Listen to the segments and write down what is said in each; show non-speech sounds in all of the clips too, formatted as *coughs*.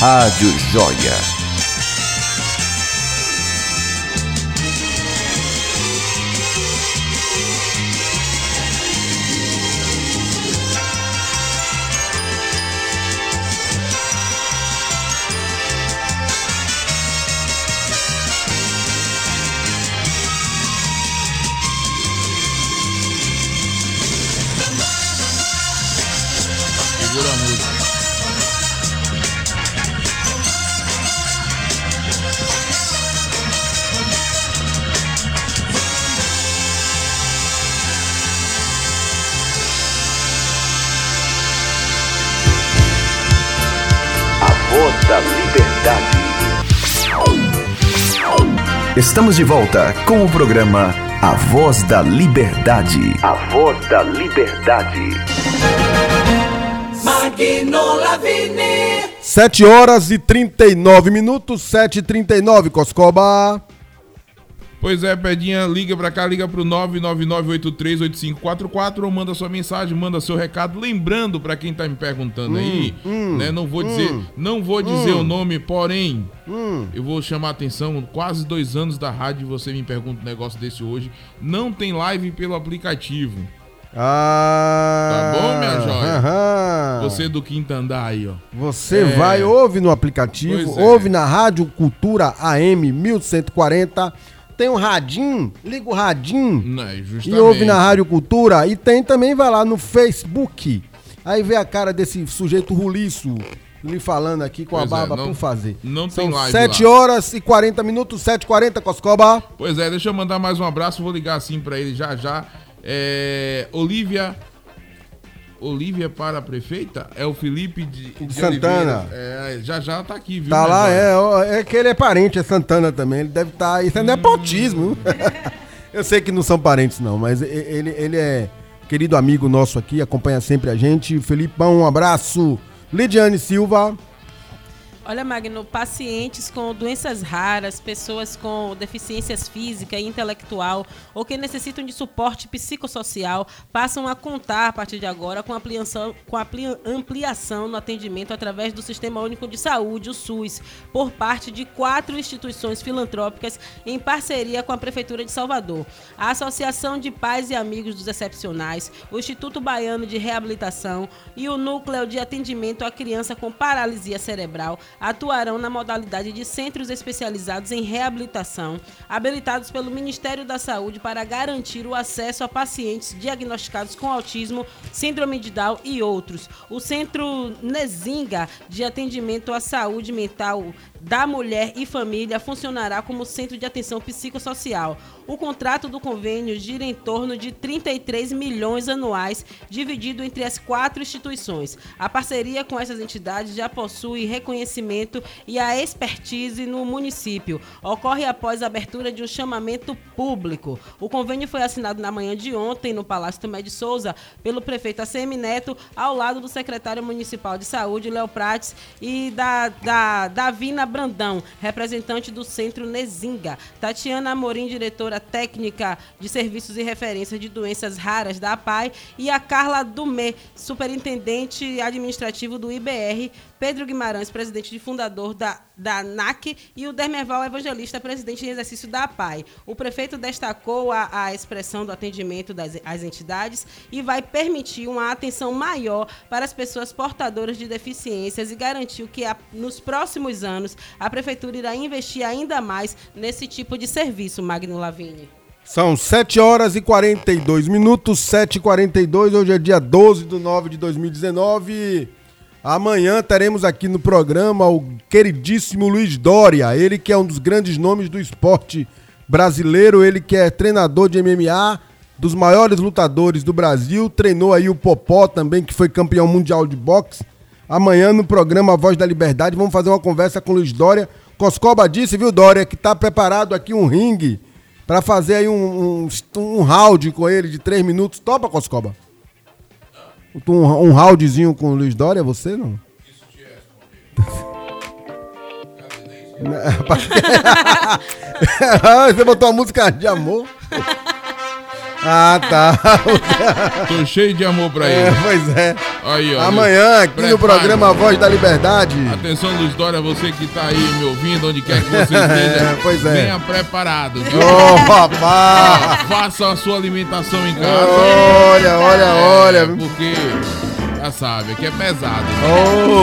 Rádio Joia. Estamos de volta com o programa A Voz da Liberdade. A voz da liberdade. Magno Lavini. 7 horas e 39 minutos, 7 e 39 Coscoba. Pois é, Pedinha, liga pra cá, liga pro 999838544 ou manda sua mensagem, manda seu recado. Lembrando pra quem tá me perguntando aí, né? Não vou dizer, não vou dizer o nome, porém, eu vou chamar a atenção. Quase dois anos da rádio e você me pergunta um negócio desse hoje. Não tem live pelo aplicativo. Ah. Tá bom, minha joia? aham. Você do quinto andar aí, ó. Você É. vai, ouve no aplicativo, é. ouve na Rádio Cultura AM 1140. Tem um radinho, liga o radinho Né, e ouve na Rádio Cultura. E tem também, vai lá no Facebook. Aí vê a cara desse sujeito ruliço lhe falando aqui com Pois a é, barba não- por fazer. não São tem live 7 lá. horas e 40 minutos, 7 h 40 Coscoba. Pois é, deixa eu mandar mais um abraço, vou ligar assim pra ele já já. É, Olivia. Olivia para a prefeita? É o Felipe de, de Santana. É, já já tá aqui, viu? Tá né, lá, é, ó, é que ele é parente, é Santana também. Ele deve estar. isso é nepotismo. *laughs* Eu sei que não são parentes, não, mas ele, ele é querido amigo nosso aqui, acompanha sempre a gente. Felipão, um abraço. Lidiane Silva. Olha, Magno, pacientes com doenças raras, pessoas com deficiências física e intelectual ou que necessitam de suporte psicossocial passam a contar a partir de agora com ampliação, com ampli- ampliação no atendimento através do Sistema Único de Saúde, o SUS, por parte de quatro instituições filantrópicas em parceria com a Prefeitura de Salvador. A Associação de Pais e Amigos dos Excepcionais, o Instituto Baiano de Reabilitação e o Núcleo de Atendimento à Criança com Paralisia Cerebral atuarão na modalidade de centros especializados em reabilitação, habilitados pelo Ministério da Saúde para garantir o acesso a pacientes diagnosticados com autismo, síndrome de Down e outros. O Centro Nezinga de Atendimento à Saúde Mental da Mulher e Família funcionará como centro de atenção psicossocial. O contrato do convênio gira em torno de 33 milhões anuais, dividido entre as quatro instituições. A parceria com essas entidades já possui reconhecimento e a expertise no município. Ocorre após a abertura de um chamamento público. O convênio foi assinado na manhã de ontem no Palácio Tomé de Souza pelo prefeito ACM Neto, ao lado do secretário municipal de saúde, Léo Prates, e da, da Davina Brandão, representante do Centro Nezinga. Tatiana Amorim, diretora técnica de serviços e referências de doenças raras da APAI, e a Carla Dumé, superintendente administrativo do IBR, Pedro Guimarães, presidente e fundador da, da ANAC, e o Dermeval Evangelista, presidente em exercício da APAI. O prefeito destacou a, a expressão do atendimento das às entidades e vai permitir uma atenção maior para as pessoas portadoras de deficiências e garantiu que a- nos próximos anos a prefeitura irá investir ainda mais nesse tipo de serviço, Magno Lavini. São 7 horas e 42 minutos, 7 e 42 Hoje é dia 12 de 9 de 2019. Amanhã teremos aqui no programa o queridíssimo Luiz Dória. Ele que é um dos grandes nomes do esporte brasileiro. Ele que é treinador de MMA, dos maiores lutadores do Brasil. Treinou aí o Popó também, que foi campeão mundial de boxe. Amanhã no programa Voz da Liberdade vamos fazer uma conversa com o Luiz Dória. Coscoba disse, viu, Dória, que tá preparado aqui um ringue para fazer aí um, um, um round com ele de três minutos. Topa, Coscoba? Um, um roundzinho com o Luiz Dória, você não? *laughs* *laughs* você botou uma música de amor? *laughs* Ah, tá. *laughs* Tô cheio de amor pra É, ele. pois é. Aí, ó. Amanhã, aqui no programa Voz da Liberdade. Atenção, Luiz Dória, você que tá aí me ouvindo, onde quer que você *laughs* É, esteja, pois é. venha preparado, viu? Ô, rapaz! Faça a sua alimentação em casa. Olha, olha, É, olha. Porque, já sabe, aqui é pesado.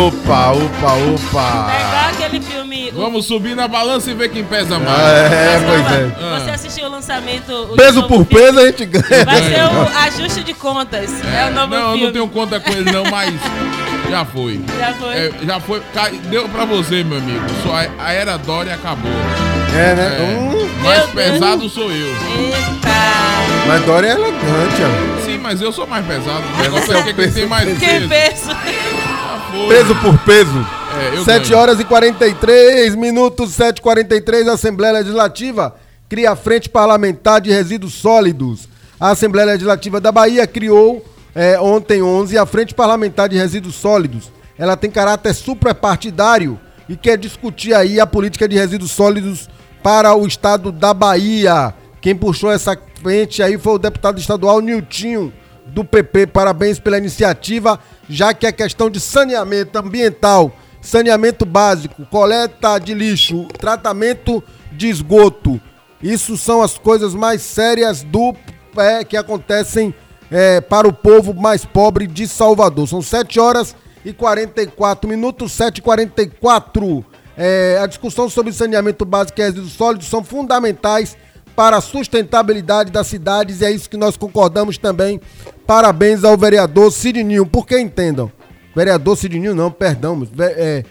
Opa, opa, É opa. igual aquele filme. o- Vamos subir na balança e ver quem pesa mais. É, pois é. Você assistiu o lançamento. o Peso novo por filme? peso a gente ganha. Vai ser o ajuste de contas. É, o novo não, eu filme. não tenho conta com ele não, mas já foi. Já foi. É, já foi. Cai- Deu pra você, meu amigo. Sua, a era Dória acabou. É, né? É, Hum, mais Deus. pesado sou eu. Eita! mas Dória é elegante, ó. Sim, mas eu sou mais pesado. O negócio Você é é o que tem mais Que peso. peso! Já foi. Peso por peso. É, eu 7 ganho. horas e 43 minutos, 7 43 a Assembleia Legislativa cria a Frente Parlamentar de Resíduos Sólidos. A Assembleia Legislativa da Bahia criou eh, ontem 11 a Frente Parlamentar de Resíduos Sólidos. Ela tem caráter suprapartidário e quer discutir aí a política de resíduos sólidos para o estado da Bahia. Quem puxou essa frente aí foi o deputado estadual Niltinho do PP. Parabéns pela iniciativa, já que a questão de saneamento ambiental, saneamento básico, coleta de lixo, tratamento de esgoto, isso são as coisas mais sérias do é, que acontecem é, para o povo mais pobre de Salvador. São 7 horas e 44 minutos, 7 e 44 é, A discussão sobre saneamento básico e resíduos sólidos são fundamentais para a sustentabilidade das cidades e é isso que nós concordamos também. Parabéns ao vereador Sidninho, porque entendam, vereador Sidninho não, perdão, é,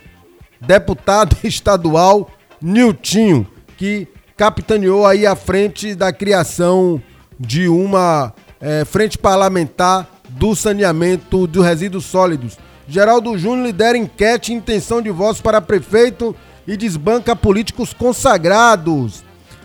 deputado *laughs* estadual Niltinho, que capitaneou aí a frente da criação de uma eh, frente parlamentar do saneamento dos resíduos sólidos. Geraldo Júnior lidera enquete intenção de votos para prefeito e desbanca políticos consagrados.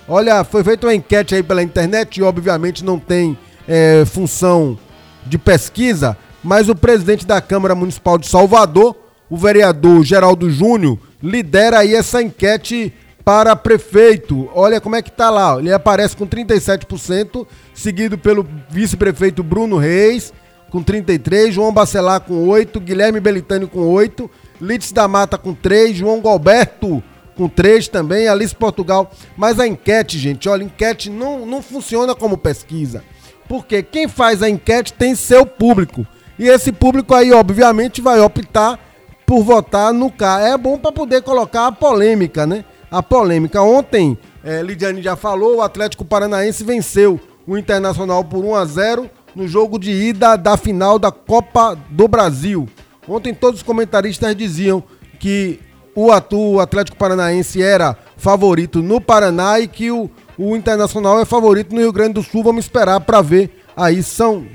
Olha, foi feita uma enquete aí pela internet e obviamente não tem eh, função de pesquisa, mas o presidente da Câmara Municipal de Salvador, o vereador Geraldo Júnior, lidera aí essa enquete para prefeito. Olha como é que tá lá. Ele aparece com 37%, seguido pelo vice-prefeito Bruno Reis, com 33%, João Bacelar com 8%, Guilherme Belitani com 8%, Lides da Mata com 3%, João Galberto com 3 também, Alice Portugal. Mas a enquete, gente, olha, enquete não, não funciona como pesquisa. Porque quem faz a enquete tem seu público. E esse público aí, obviamente, vai optar por votar no K. É bom para poder colocar a polêmica, né? A polêmica. Ontem, eh, Lidiane já falou, o Atlético Paranaense venceu o Internacional por 1 a 0 no jogo de ida da final da Copa do Brasil. Ontem todos os comentaristas diziam que o Atu- o Atlético Paranaense era favorito no Paraná e que o, o Internacional é favorito no Rio Grande do Sul. Vamos esperar para ver. Aí são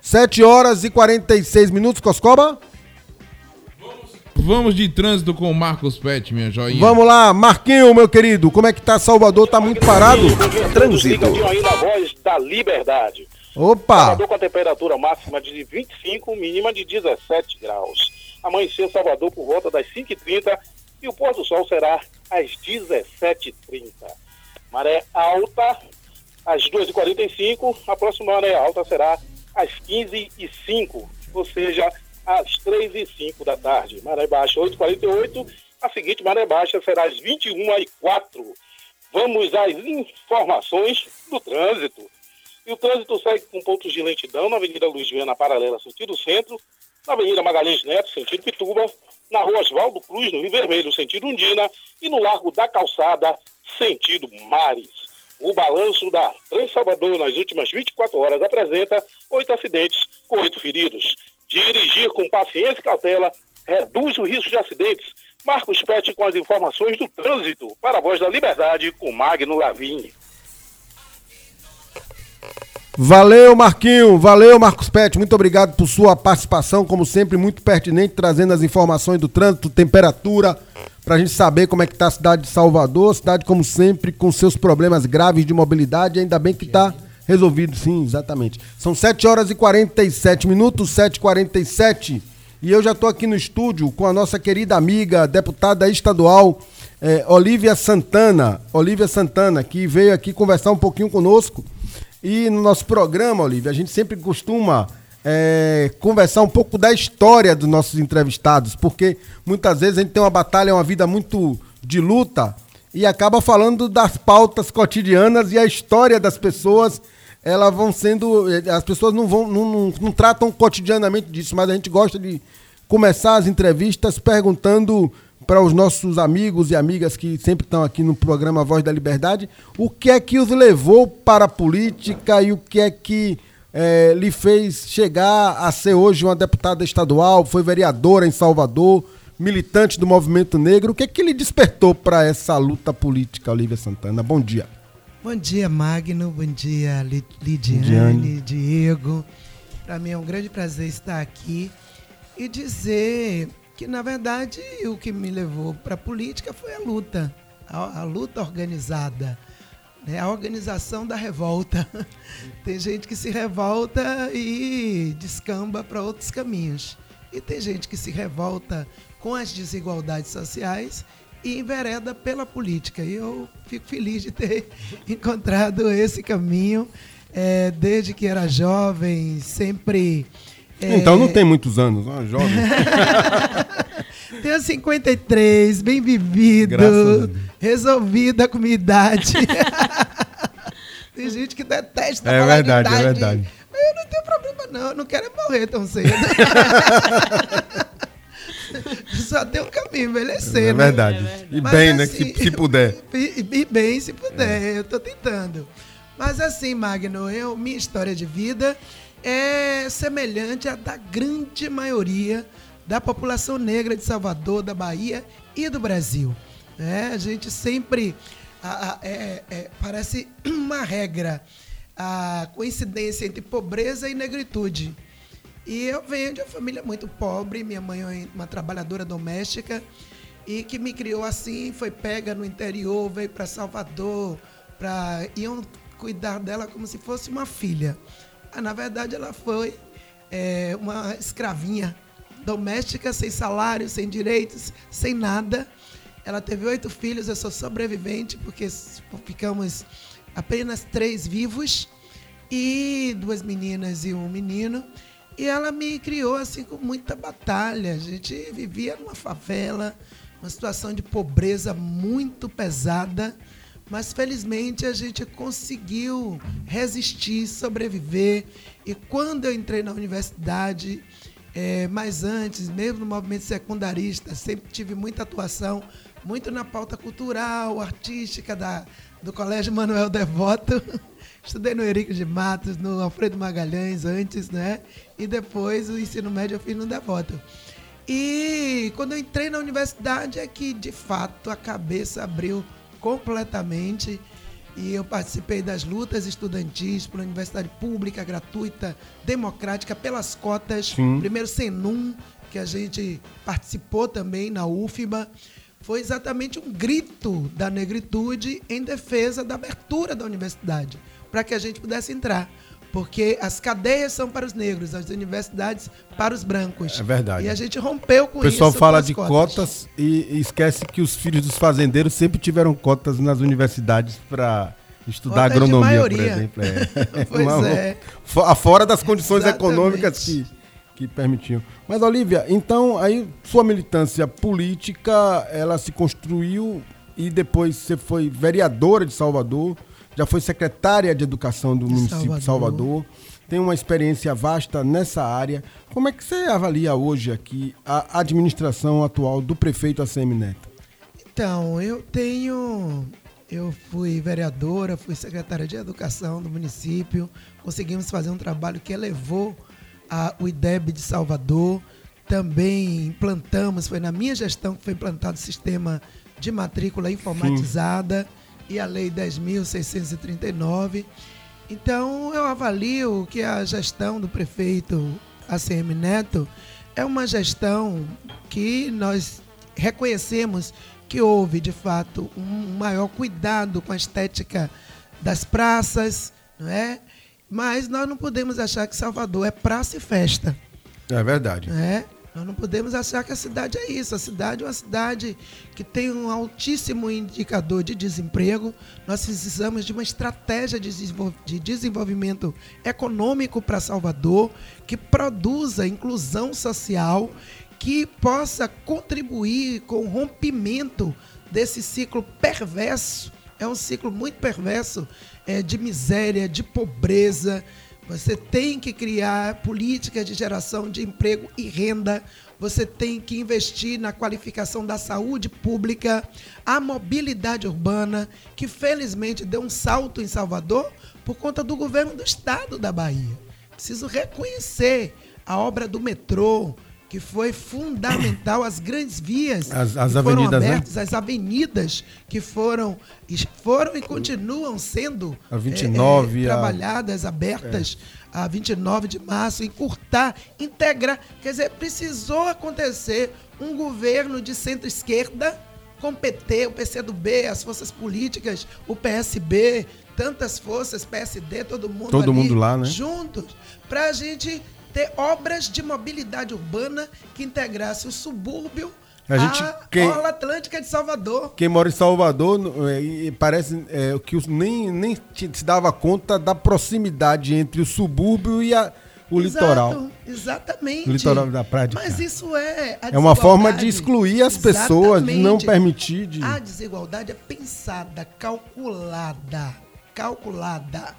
7 horas e 46 minutos, Coscoba. Vamos de trânsito com o Marcos Pet, minha joinha. Vamos lá, Marquinho, meu querido. Como é que tá Salvador? Tá muito parado? Trânsito. Ligadinho aí na voz da liberdade. Opa! Salvador com a temperatura máxima de 25, mínima de 17 graus. Amanhecer Salvador por volta das 5h30 e o pôr do sol será às 17h30. Maré alta às 2h45, a próxima maré alta será às 15h05, ou seja, às 3h05 da tarde. Maré baixa 8h48, a seguinte maré baixa será às 21h04. Vamos às informações do trânsito. E o trânsito segue com pontos de lentidão na Avenida Luiz Viana, paralela, sentido centro, na Avenida Magalhães Neto, sentido Pituba, na Rua Oswaldo Cruz, no Rio Vermelho, sentido Undina, e no Largo da Calçada, sentido Mares. O balanço da Trans Salvador nas últimas 24 horas apresenta oito acidentes com oito feridos. Dirigir com paciência e cautela reduz o risco de acidentes. Marcos Pet com as informações do trânsito para a Voz da Liberdade com Magno Lavini. Valeu, Marquinho. Valeu, Marcos Pet. Muito obrigado por sua participação, como sempre, muito pertinente, trazendo as informações do trânsito, temperatura, pra gente saber como é que tá a cidade de Salvador. Cidade, como sempre, com seus problemas graves de mobilidade. Ainda bem que tá resolvido, sim, exatamente. São 7 horas e 47 minutos, 7h47. E eu já tô aqui no estúdio com a nossa querida amiga, deputada estadual, eh, Olívia Santana. Olívia Santana, que veio aqui conversar um pouquinho conosco E no nosso programa, Olivia, a gente sempre costuma é, conversar um pouco da história dos nossos entrevistados, porque muitas vezes a gente tem uma batalha, uma vida muito de luta e acaba falando das pautas cotidianas e a história das pessoas elas vão sendo. As pessoas não vão. Não, não, não, tratam cotidianamente disso, mas a gente gosta de começar as entrevistas perguntando para os nossos amigos e amigas que sempre estão aqui no programa Voz da Liberdade o que é que os levou para a política e o que é que é, lhe fez chegar a ser hoje uma deputada estadual, foi vereadora em Salvador, militante do movimento negro. O que é que lhe despertou para essa luta política, Olivia Santana? Bom dia. Bom dia, Magno. Bom dia, Lidiane, Lidiane. Diego. Para mim é um grande prazer estar aqui e dizer que, na verdade, o que me levou para a política foi a luta, a, a luta organizada, né? a organização da revolta. *laughs* tem gente que se revolta e descamba para outros caminhos. E tem gente que se revolta com as desigualdades sociais e envereda pela política. E eu fico feliz de ter *laughs* encontrado esse caminho é, desde que era jovem, sempre. É... Então não tem muitos anos, não, jovem. *laughs* Tenho 53, bem vivido, resolvida com minha idade. *laughs* tem gente que detesta É verdade, é verdade. Eu não tenho problema, não. Eu não quero morrer tão cedo. *laughs* Só tem um caminho, envelhecer. É né? verdade. É verdade. E Mas, bem, assim, né? Se, se puder. E, e, bem, se puder. É. Eu estou tentando. Mas assim, Magno, eu, minha história de vida é semelhante à da grande maioria da população negra de Salvador, da Bahia e do Brasil. É, a gente sempre a, a, é, é, parece *clears throat* uma regra a coincidência entre pobreza e negritude. E eu venho de uma família muito pobre, minha mãe é uma trabalhadora doméstica e que me criou assim, foi pega no interior, veio para Salvador, para iam cuidar dela como se fosse uma filha. Ah, na verdade, ela foi é, uma escravinha doméstica, sem salário, sem direitos, sem nada. Ela teve oito filhos, eu sou sobrevivente, porque ficamos apenas três vivos, e duas meninas e um menino. E ela me criou assim com muita batalha. A gente vivia numa favela, uma situação de pobreza muito pesada, mas felizmente a gente conseguiu resistir, sobreviver. E quando eu entrei na universidade, é, mais antes, mesmo no movimento secundarista, sempre tive muita atuação, muito na pauta cultural, artística da, do Colégio Manuel Devoto. *laughs* Estudei no Henrique de Matos, no Alfredo Magalhães antes, né? E depois o ensino médio eu fiz no Devoto. E quando eu entrei na universidade é que, de fato, a cabeça abriu completamente e eu participei das lutas estudantis pela universidade pública, gratuita, democrática, pelas cotas. Sim. Primeiro Senum, que a gente participou também na UFBA. Foi exatamente um grito da negritude em defesa da abertura da universidade para que a gente pudesse entrar. Porque as cadeias são para os negros, as universidades para os brancos. É verdade. E a gente rompeu com isso. O pessoal fala de cotas, cotas e, esquece que os filhos dos fazendeiros sempre tiveram cotas nas universidades para estudar Cotas agronomia, por exemplo. *laughs* É. pois Uma, é. Fora das condições Exatamente. econômicas que, que permitiam. Mas, Olivia, então, aí sua militância política, ela se construiu e depois você foi vereadora de Salvador já foi secretária de Educação do de município Salvador. de Salvador, tem uma experiência vasta nessa área. Como é que você avalia hoje aqui a administração atual do prefeito ACM Neto? Então, eu tenho. Eu fui vereadora, fui secretária de Educação do município, conseguimos fazer um trabalho que elevou a, o IDEB de Salvador. Também implantamos, foi na minha gestão que foi implantado o sistema de matrícula informatizada. Sim e a Lei 10.639. Então, eu avalio que a gestão do prefeito ACM Neto é uma gestão que nós reconhecemos que houve, de fato, um maior cuidado com a estética das praças, não é? Mas nós não podemos achar que Salvador é praça e festa. É verdade. É? Nós não podemos achar que a cidade é isso. A cidade é uma cidade que tem um altíssimo indicador de desemprego. Nós precisamos de uma estratégia de desenvol- de desenvolvimento econômico para Salvador, que produza inclusão social, que possa contribuir com o rompimento desse ciclo perverso. É um ciclo muito perverso é, de miséria, de pobreza. Você tem que criar políticas de geração de emprego e renda. Você tem que investir na qualificação da saúde pública, a mobilidade urbana, que felizmente deu um salto em Salvador por conta do governo do estado da Bahia. Preciso reconhecer a obra do metrô, que foi fundamental, as grandes vias As- as que foram avenidas, né? abertas, as avenidas que foram, foram e continuam sendo A 29, a- trabalhadas, abertas a 29 de março, encurtar, integrar. Quer dizer, precisou acontecer um governo de centro-esquerda com o PT, o PCdoB, as forças políticas, o PSB, tantas forças, PSD, todo mundo Todo ali, mundo lá, né? juntos, para a gente ter obras de mobilidade urbana que integrasse o subúrbio A gente- à quem- Orla Atlântica de Salvador. Quem mora em Salvador é, e parece é, que os- nem, nem se dava conta da proximidade entre o subúrbio e a- o Exato, litoral. Exatamente. O litoral da praia Mas isso é. a É uma forma de excluir as pessoas, de não permitir de. A desigualdade é pensada, calculada. Calculada.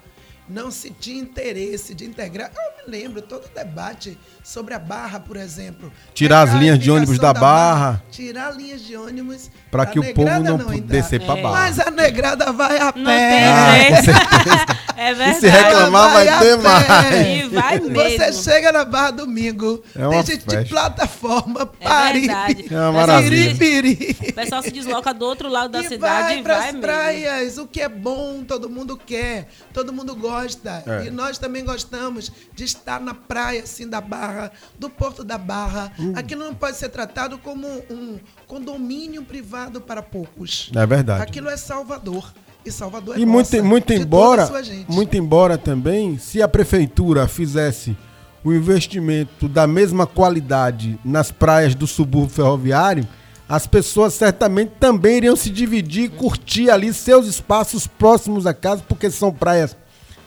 Não se tinha interesse de integrar. Eu me lembro todo o debate sobre a Barra, por exemplo. Tirar as linhas de ônibus indicação da Barra. Tirar linhas de ônibus. Pra que o povo não entrar. descer pra É. Barra. Mas a negrada vai a Não pé. tem Ah. *laughs* É E verdade. se reclamar, vai a ter mais. E vai Você mesmo. chega na Barra domingo, É uma tem gente festa. de plataforma, É Paripe, verdade. É uma O pessoal maravilha. Piripiri. O pessoal se desloca do outro lado da e cidade vai e para vai as mesmo. praias, o que é bom, todo mundo quer, todo mundo gosta. É. E nós também gostamos de estar na praia, assim, da Barra, do Porto da Barra. Hum. Aquilo não pode ser tratado como um condomínio privado para poucos. É verdade. Aquilo é Salvador. E Salvador é E muito, nossa, muito embora, sua gente. muito embora também, se a prefeitura fizesse o investimento da mesma qualidade nas praias do subúrbio ferroviário, as pessoas certamente também iriam se dividir e curtir ali seus espaços próximos à casa, porque são praias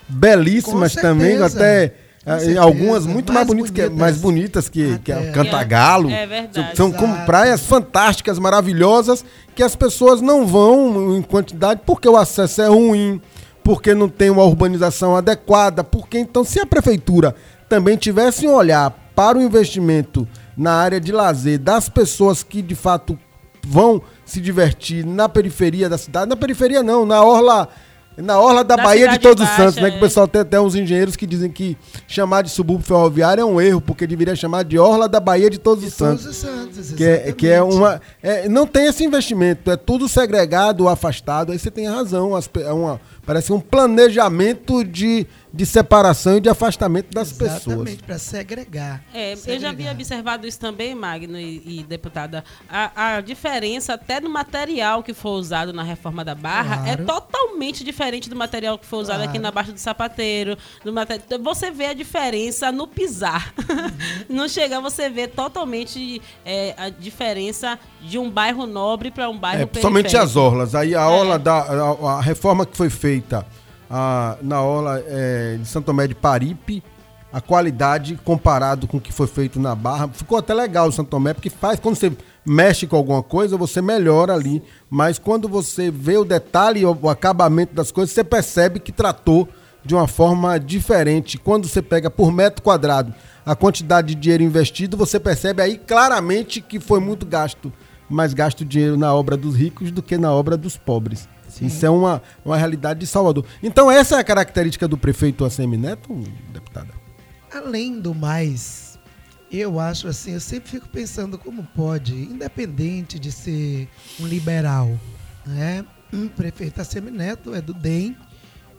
belíssimas também, até certeza. muito mais, Mais bonitas que, bonitas. mais bonitas que, que a. Cantagalo. É verdade. São como praias fantásticas, maravilhosas, que as pessoas não vão em quantidade porque o acesso é ruim, porque não tem uma urbanização adequada, porque então se a prefeitura também tivesse um olhar para o investimento na área de lazer das pessoas que de fato vão se divertir na periferia da cidade, na periferia não, na orla na orla da, Da Bahia de Todos os Santos, né? Que é. o pessoal tem até uns engenheiros que dizem que chamar de subúrbio ferroviário é um erro, porque deveria chamar de orla da Bahia de Todos De os todos Santos os santos, que é, que é uma. é, não tem esse investimento, é tudo segregado, afastado. Aí você tem razão. as é uma, parece um planejamento de, de separação e de afastamento das pessoas. Exatamente, para segregar. É, eu já Segregar. havia observado isso também, Magno e, e deputada. A, a diferença até no material que foi usado na reforma da Barra é Claro. totalmente diferente do material que foi usado Claro. aqui na Baixa do Sapateiro. No mate- Você vê a diferença no pisar. Uhum. *laughs* no chegar, você vê totalmente é, a diferença de um bairro nobre para um bairro É, periférico. as orlas. Aí a É. orla da. A, a reforma que foi feita ah, na orla é, de Santo Tomé de Paripe, a qualidade comparado com o que foi feito na Barra, ficou até legal o Santo Tomé, porque faz, quando você mexe com alguma coisa, você melhora ali. Mas quando você vê o detalhe o acabamento das coisas, você percebe que tratou de uma forma diferente. Quando você pega por metro quadrado a quantidade de dinheiro investido, você percebe aí claramente que foi muito gasto mais gasto dinheiro na obra dos ricos do que na obra dos pobres. Isso é uma, uma realidade de Salvador. Então, essa é a característica do prefeito ACM Neto, deputada? Além do mais, eu acho assim, eu sempre fico pensando como pode, independente de ser um liberal, né? O prefeito Assemi Neto é do DEM,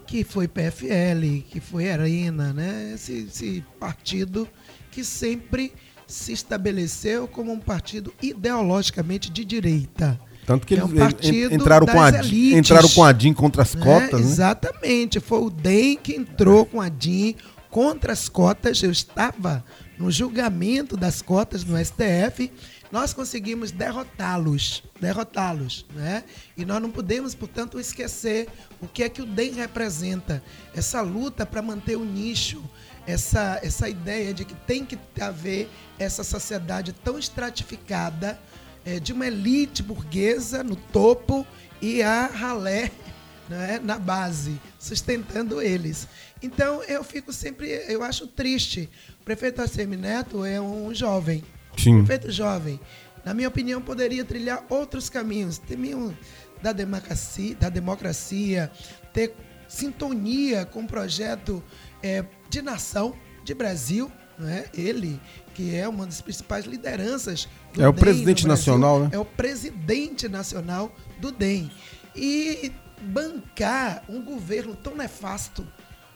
que foi PFL, que foi Arena, né? Esse, esse partido que sempre se estabeleceu como um partido ideologicamente de direita. Tanto que É eles um en- partido entraram, com a, elites. entraram com a DIN contra as né? cotas, né? Exatamente. Foi o DEM que entrou com a DIN contra as cotas. Eu estava no julgamento das cotas no STF, nós conseguimos derrotá-los, derrotá-los, né? E nós não podemos, portanto, esquecer o que é que o DEM representa, essa luta para manter o nicho, essa, essa ideia de que tem que haver essa sociedade tão estratificada, é, de uma elite burguesa no topo e a ralé *laughs* né, na base, sustentando eles. Então eu fico sempre, eu acho triste. O prefeito Assemi Neto é um jovem, Sim. prefeito jovem. Na minha opinião, poderia trilhar outros caminhos, caminho da democracia, da democracia ter sintonia com o projeto é, de nação de Brasil, não é? Ele que é uma das principais lideranças do É o DEM presidente nacional, né? É o presidente nacional do DEM. E bancar um governo tão nefasto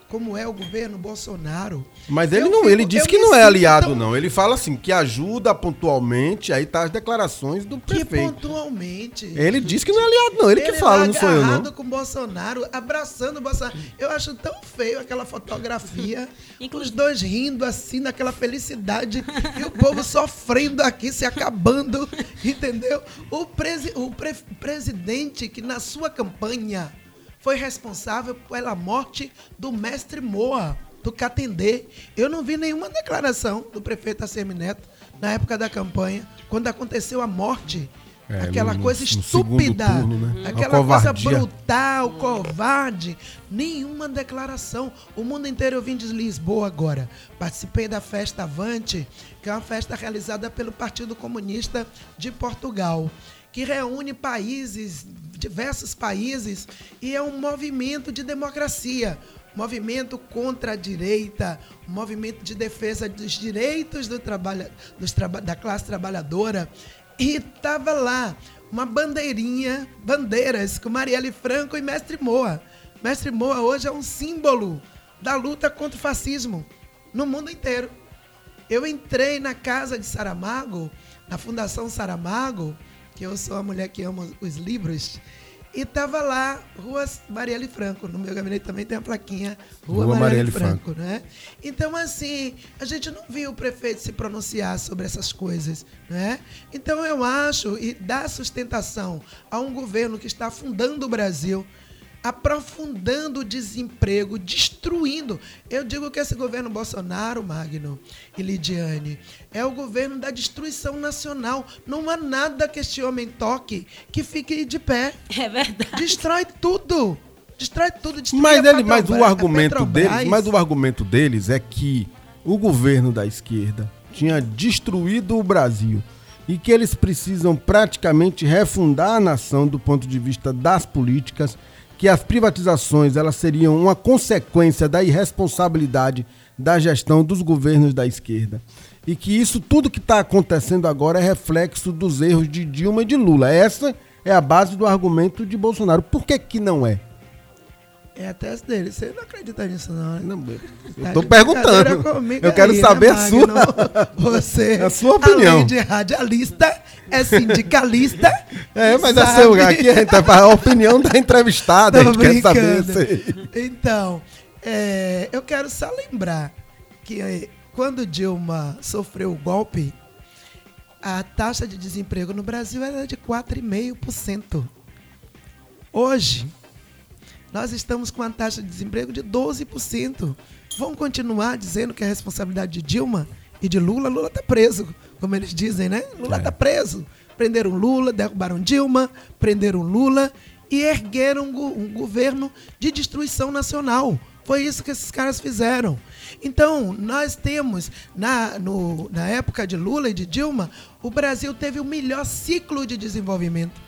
como é o governo Bolsonaro. Mas ele eu não, fico- ele diz que não é aliado, tão- não. Ele fala assim, que ajuda pontualmente, aí tá as declarações do Que prefeito. pontualmente. Ele diz que não é aliado, não. Ele, que fala, não sou eu, agarrado não. com o Bolsonaro, abraçando o Bolsonaro. Eu acho tão feio aquela fotografia, *laughs* os dois rindo assim, naquela felicidade, e o povo sofrendo aqui, se acabando, *laughs* entendeu? O, presi o pre- presidente que na sua campanha foi responsável pela morte do mestre Moa, do Catendê. Eu não vi nenhuma declaração do prefeito ACM Neto na época da campanha, quando aconteceu a morte. É, aquela no- coisa no estúpida, turno, né? Aquela coisa brutal, covarde. Nenhuma declaração. O mundo inteiro eu vim de Lisboa agora. Participei da festa Avante, que é uma festa realizada pelo Partido Comunista de Portugal, que reúne países, diversos países, e é um movimento de democracia. Movimento contra a direita, movimento de defesa dos direitos do trabalha, dos da classe trabalhadora. E estava lá uma bandeirinha, bandeiras com Marielle Franco e Mestre Moa. Mestre Moa hoje é um símbolo da luta contra o fascismo no mundo inteiro. Eu entrei na casa de Saramago, na Fundação Saramago, que eu sou a mulher que ama os livros, e tava lá, Rua Marielle Franco. No meu gabinete também tem a plaquinha Rua, Rua Marielle, Marielle Franco, né? Então, assim, a gente não viu o prefeito se pronunciar sobre essas coisas, né? Então, eu acho, e dá sustentação a um governo que está afundando o Brasil, aprofundando o desemprego, destruindo. Eu digo que esse governo Bolsonaro, Magno e Lidiane, é o governo da destruição nacional. Não há nada que este homem toque que fique de pé. É verdade. Destrói tudo. Destrói tudo. Destrói Mas, a ele, mas o argumento deles, mas o argumento deles é que o governo da esquerda tinha destruído o Brasil e que eles precisam praticamente refundar a nação do ponto de vista das políticas, que as privatizações elas seriam uma consequência da irresponsabilidade da gestão dos governos da esquerda. E que isso tudo que está acontecendo agora é reflexo dos erros de Dilma e de Lula. Essa é a base do argumento de Bolsonaro. Por que que não é? É a tese dele. Você não acredita nisso, não, né? Não, Tá eu tô de brincadeira perguntando. Eu quero aí, saber né, a sua. Você, *laughs* A sua opinião. além de radialista, é sindicalista. É, mas sabe? a, seu, aqui a, tá- a opinião da entrevistada, a Tô gente quer saber brincando. isso aí. Então, é, eu quero só lembrar que eh, quando Dilma sofreu o golpe, a taxa de desemprego no Brasil era de 4,5%. Hoje, nós estamos com uma taxa de desemprego de 12%. Vão continuar dizendo que é responsabilidade de Dilma e de Lula? Lula está preso, como eles dizem, né? Lula está preso. Prenderam Lula, derrubaram Dilma, prenderam Lula e ergueram um, um governo de destruição nacional. Foi isso que esses caras fizeram. Então, nós temos, na, no- na época de Lula e de Dilma, o Brasil teve o melhor ciclo de desenvolvimento.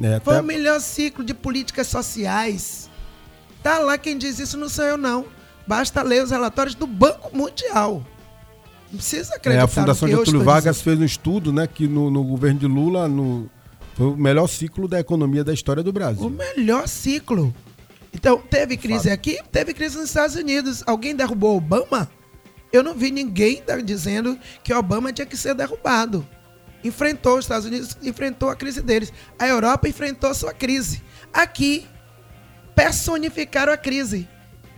É, Foi até- o melhor ciclo de políticas sociais. Tá lá quem diz isso não sou eu, não. Basta ler os relatórios do Banco Mundial. Não precisa é, acreditar a Fundação Getúlio Vargas fez um estudo, né, que no, no governo de Lula no, foi o melhor ciclo da economia da história do Brasil. O melhor ciclo. Então, teve crise aqui, teve crise nos Estados Unidos. Alguém derrubou Obama? Eu não vi ninguém dizendo que Obama tinha que ser derrubado. Enfrentou os Estados Unidos, enfrentou a crise deles. A Europa enfrentou a sua crise. Aqui, personificaram a crise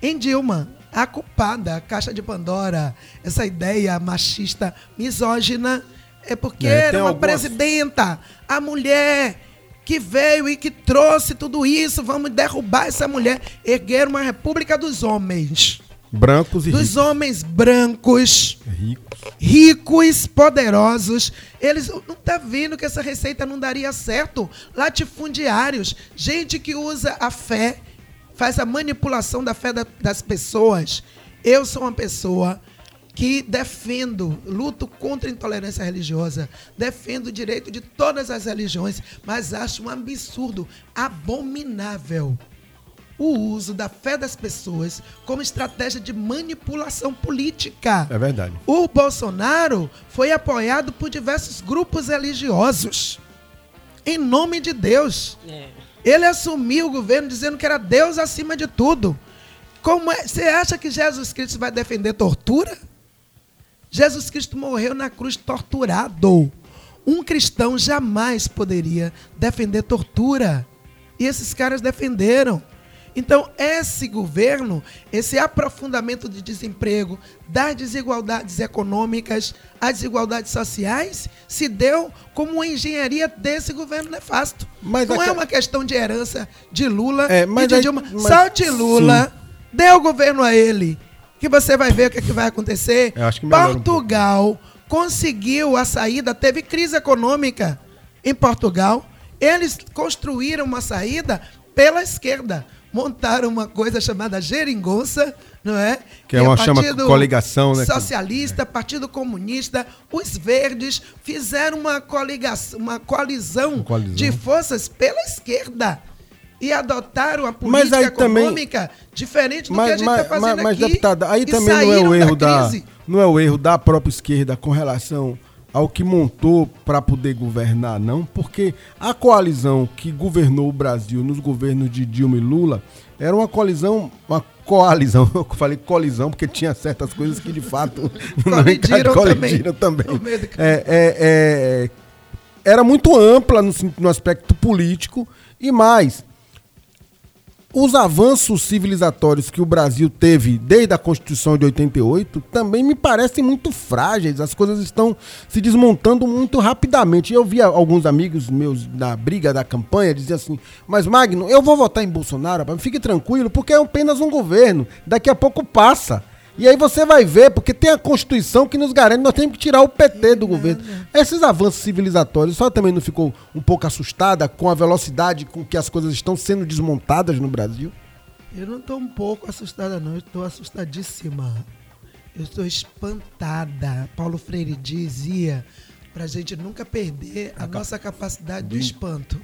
em Dilma. a culpada, a caixa de Pandora, essa ideia machista, misógina, é porque É, era uma algumas- presidenta, a mulher que veio e que trouxe tudo isso, vamos derrubar essa mulher, erguer uma república dos homens, Brancos e dos homens brancos, ricos. ricos, poderosos. Eles não tá vendo que essa receita não daria certo. Latifundiários, gente que usa a fé, faz a manipulação da fé da- das pessoas. Eu sou uma pessoa que defendo, luto contra a intolerância religiosa, defendo o direito de todas as religiões, mas acho um absurdo, abominável o uso da fé das pessoas como estratégia de manipulação política. É verdade. O Bolsonaro foi apoiado por diversos grupos religiosos. Em nome de Deus. É. Ele assumiu o governo dizendo que era Deus acima de tudo. Como é? Você acha que Jesus Cristo vai defender tortura? Jesus Cristo morreu na cruz torturado. Um cristão jamais poderia defender tortura. E esses caras defenderam. Então, esse governo, esse aprofundamento de desemprego, das desigualdades econômicas, as desigualdades sociais, se deu como uma engenharia desse governo nefasto. Mas Não é uma questão de herança de Lula É, e de Dilma. mas- Solte Lula, dê o governo a ele, que você vai ver o que, é que vai acontecer. Eu acho que melhora um Portugal conseguiu a saída, teve crise econômica em Portugal. Eles construíram uma saída pela esquerda. Montaram uma coisa chamada geringonça, não é? Que é uma chama coligação, né? Socialista, Partido Comunista, os verdes fizeram uma coligação, uma coalizão, Uma de forças pela esquerda. E adotaram a Mas política aí também- econômica diferente do que a Mas, gente mas, está fazendo mas, mas, aqui. deputada, aí também não é o erro da, crise. não é o erro da própria esquerda com relação ao que montou para poder governar, não, porque a coalizão que governou o Brasil nos governos de Dilma e Lula era uma coalizão, uma coalizão, *laughs* eu falei colisão porque tinha certas coisas que de fato *laughs* não Colidiram colidiram também. Do É, é, é, era muito ampla no, no aspecto político e mais os avanços civilizatórios que o Brasil teve desde a Constituição de 88 também me parecem muito frágeis. As coisas estão se desmontando muito rapidamente. Eu via alguns amigos meus na briga da campanha dizer assim: Mas Magno, eu vou votar em Bolsonaro, fique tranquilo, porque é apenas um governo. Daqui a pouco passa. E aí você vai ver, porque tem a Constituição que nos garante, nós temos que tirar o PT do governo. Esses avanços civilizatórios, só também não ficou um pouco assustada com a velocidade com que as coisas estão sendo desmontadas no Brasil? Eu não estou um pouco assustada, não. Eu estou assustadíssima. Eu estou espantada. Paulo Freire dizia para a gente nunca perder a, nossa capacidade do espanto.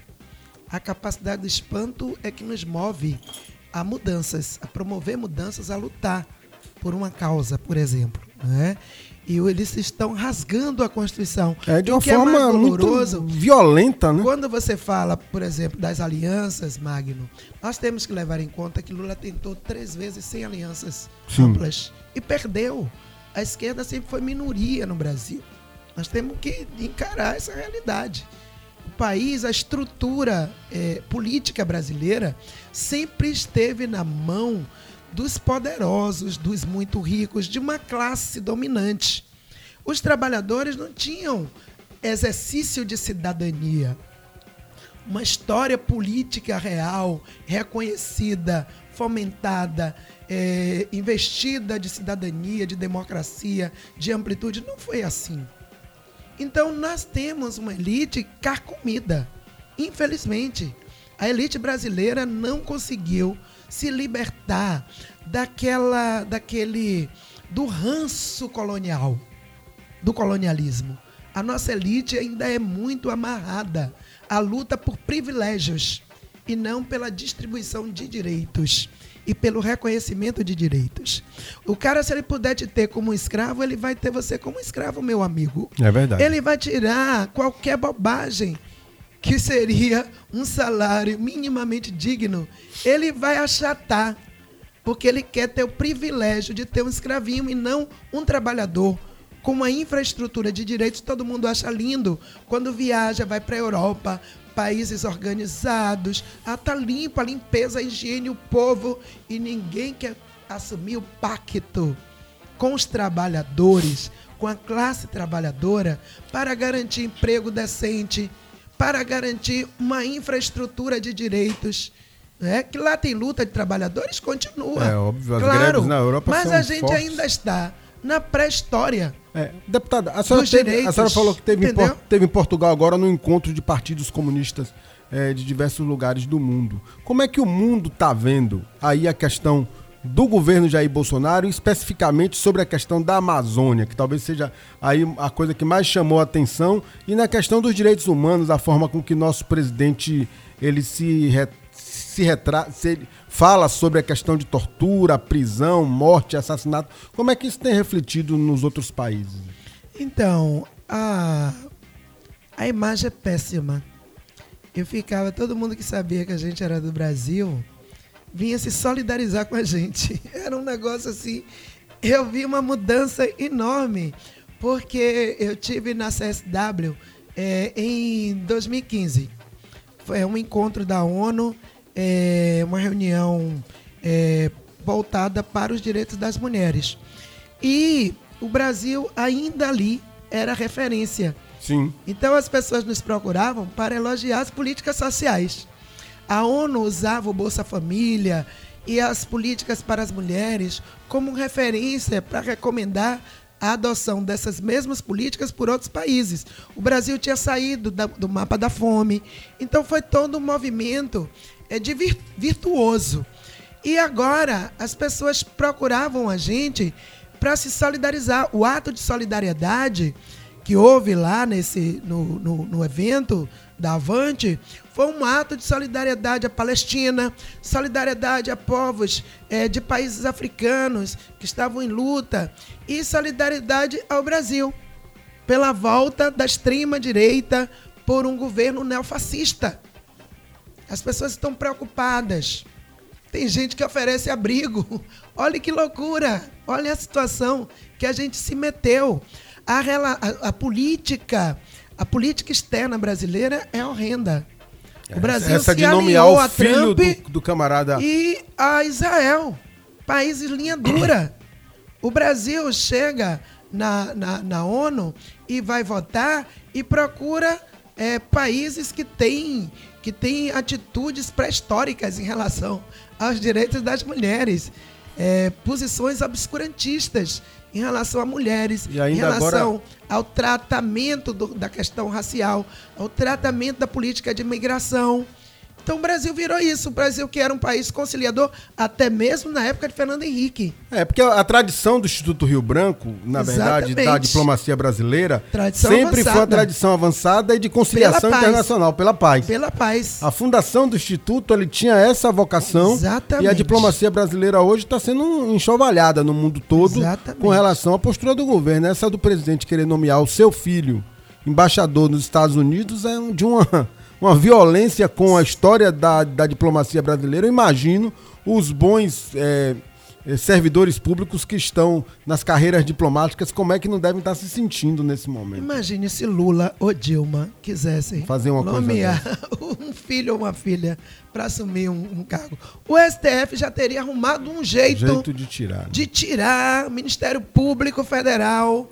A capacidade do espanto é que nos move a mudanças, a promover mudanças, a lutar por uma causa, por exemplo. Né? E eles estão rasgando a Constituição. É de uma é forma muito doloroso violenta, né? quando você fala, por exemplo, das alianças, Magno, nós temos que levar em conta que Lula tentou três vezes sem alianças Sim. amplas e perdeu. A esquerda sempre foi minoria no Brasil. Nós temos que encarar essa realidade. O país, a estrutura eh, política brasileira sempre esteve na mão dos poderosos, dos muito ricos, de uma classe dominante. Os trabalhadores não tinham exercício de cidadania uma história política real, reconhecida, fomentada, eh, investida de cidadania, de democracia, de amplitude. Não foi assim. Então nós temos uma elite carcomida. Infelizmente, a elite brasileira não conseguiu se libertar daquela, daquele, do ranço colonial do colonialismo. A nossa elite ainda é muito amarrada à luta por privilégios e não pela distribuição de direitos e pelo reconhecimento de direitos. O cara, se ele puder te ter como escravo, ele vai ter você como escravo, meu amigo. É verdade. Ele vai tirar qualquer bobagem que seria um salário minimamente digno. Ele vai achatar, porque ele quer ter o privilégio de ter um escravinho e não um trabalhador com uma infraestrutura de direitos, todo mundo acha lindo. Quando viaja, vai para a Europa, países organizados, ah, tá limpo, a limpeza, a higiene, o povo, e ninguém quer assumir o pacto com os trabalhadores, com a classe trabalhadora, para garantir emprego decente, para garantir uma infraestrutura de direitos. É que lá tem luta de trabalhadores, continua. É óbvio, as claro, greves na Europa Mas a gente fortes. ainda está na pré-história. É, deputada, a senhora, teve- direitos, a senhora falou que teve em, entendeu? Teve em Portugal agora no encontro de partidos comunistas é, de diversos lugares do mundo. Como é que o mundo está vendo aí a questão do governo Jair Bolsonaro, especificamente sobre a questão da Amazônia, que talvez seja aí a coisa que mais chamou a atenção, e na questão dos direitos humanos, a forma com que nosso presidente ele se, re- se retrata, fala sobre a questão de tortura, prisão, morte, assassinato. Como é que isso tem refletido nos outros países? Então, a, a imagem é péssima. Eu ficava, todo mundo que sabia que a gente era do Brasil vinha se solidarizar com a gente. *laughs* Era um negócio assim. Eu vi uma mudança enorme, porque eu tive na CSW eh, em 2015. Foi um encontro da ONU, eh, uma reunião eh, voltada para os direitos das mulheres. E o Brasil ainda ali era referência. Sim. Então as pessoas nos procuravam para elogiar as políticas sociais. A ONU usava o Bolsa Família e as políticas para as mulheres como referência para recomendar a adoção dessas mesmas políticas por outros países. O Brasil tinha saído da- do mapa da fome, então foi todo um movimento é, de vir- virtuoso. E agora as pessoas procuravam a gente para se solidarizar. O ato de solidariedade que houve lá nesse, no, no, no evento da Avante foi um ato de solidariedade à Palestina, solidariedade a povos eh, de países africanos que estavam em luta e solidariedade ao Brasil pela volta da extrema-direita por um governo neofascista. As pessoas estão preocupadas. Tem gente que oferece abrigo. *laughs* Olha que loucura. Olha a situação que a gente se meteu. A, a- a política, a política externa brasileira é horrenda. O Brasil Essa se de nomear o a filho Trump do, do camarada. e a Israel, países linha dura. O Brasil chega na, na, na ONU e vai votar e procura é, países que têm que têm atitudes pré-históricas em relação aos direitos das mulheres, é, posições obscurantistas em relação a mulheres, em relação agora- ao tratamento do- da questão racial, ao tratamento da política de imigração. Então o Brasil virou isso. O Brasil que era um país conciliador, até mesmo na época de Fernando Henrique. É, porque a, a tradição do Instituto Rio Branco, na verdade, da Exatamente. diplomacia brasileira, Tradição sempre foi uma avançada. tradição avançada e de conciliação Pela internacional, pela paz. Pela paz. A fundação do Instituto ele tinha essa vocação Exatamente. e a diplomacia brasileira hoje está sendo enxovalhada no mundo todo Exatamente. com relação à postura do governo. Essa do presidente querer nomear o seu filho embaixador nos Estados Unidos é de uma, uma violência com a história da, da diplomacia brasileira. Eu imagino os bons é, é, servidores públicos que estão nas carreiras diplomáticas, como é que não devem estar se sentindo nesse momento. Imagine se Lula ou Dilma quisessem Fazer uma coisa nomear *laughs* um filho ou uma filha para assumir um, um cargo. O STF já teria arrumado um jeito, Jeito de tirar. né? de tirar Ministério Público Federal.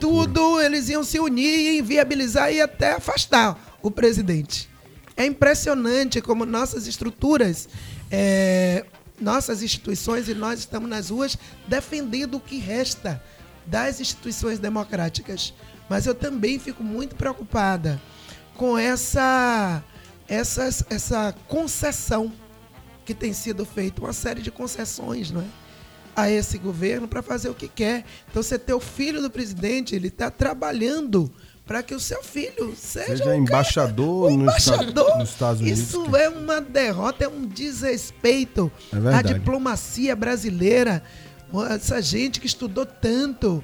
Tudo eles iam se unir e inviabilizar e até afastar o presidente. É impressionante como nossas estruturas, é, nossas instituições e nós estamos nas ruas defendendo o que resta das instituições democráticas. Mas eu também fico muito preocupada com essa, essas- essa concessão que tem sido feita, uma série de concessões, não é? a esse governo para fazer o que quer. Então, você ter o filho do presidente, ele está trabalhando para que o seu filho seja, Seja um embaixador um embaixador. nos Estados Unidos. Isso é uma derrota, é um desrespeito É à diplomacia brasileira. Essa gente que estudou tanto.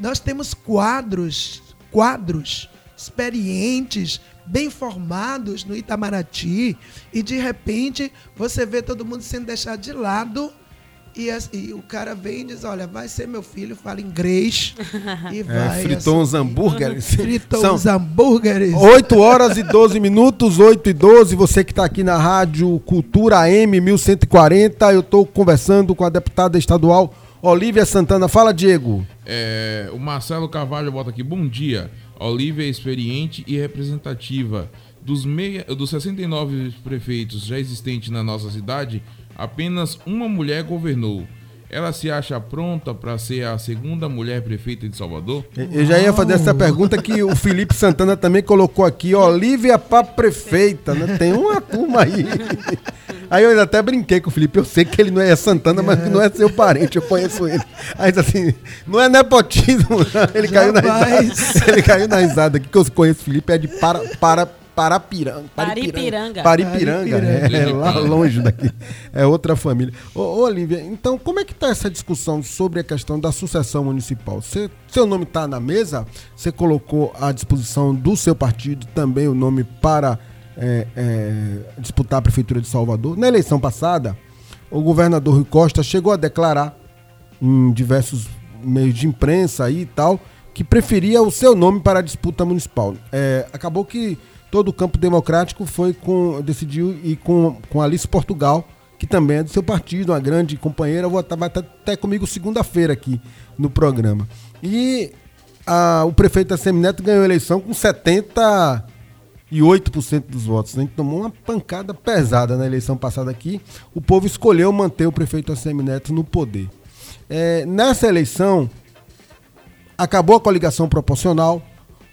Nós temos quadros, quadros experientes, bem formados no Itamaraty, e de repente você vê todo mundo sendo deixado de lado E, e o cara vem e diz, olha, vai ser meu filho, fala inglês e *laughs* É, vai. fritou uns assumir. hambúrgueres. Fritou São uns hambúrgueres. 8 horas e 12 minutos, 8 e 12. Você que está aqui na Rádio Cultura AM 1140. Eu estou conversando com a deputada estadual Olívia Santana. Fala, Diego. É, o Marcelo Carvalho bota aqui, bom dia. Olívia é experiente e representativa. Dos, meia, dos 69 prefeitos já existentes na nossa cidade, apenas uma mulher governou. Ela se acha pronta para ser a segunda mulher prefeita de Salvador? Eu já ia fazer essa pergunta que o Felipe Santana também colocou aqui. Olívia para prefeita, né? Tem uma turma aí. Aí eu até brinquei com o Felipe. Eu sei que ele não é Santana, mas não é seu parente. Eu conheço ele. Aí disse assim, não é nepotismo. não. Ele caiu na Jamais. risada. Ele caiu na risada aqui, que eu conheço o Felipe, é de para, para, Parapiranga. Paripiranga. Paripiranga, Paripiranga. é, é lá longe daqui. É outra família. Ô, ô, Olivia, então como é que está essa discussão sobre a questão da sucessão municipal? Você- seu nome está na mesa? Você colocou à disposição do seu partido também o nome para é, é, disputar a Prefeitura de Salvador? Na eleição passada, o governador Rui Costa chegou a declarar em diversos meios de imprensa aí e tal, que preferia o seu nome para a disputa municipal. É, acabou que todo o campo democrático foi com, decidiu ir com, com Alice Portugal, que também é do seu partido, uma grande companheira, vou estar vai estar até comigo segunda-feira aqui no programa. E a- o prefeito Semineto ganhou a eleição com 78% dos votos. né? A gente tomou uma pancada pesada na eleição passada aqui. O povo escolheu manter o prefeito Assemineto no poder. É, nessa eleição, acabou a coligação proporcional.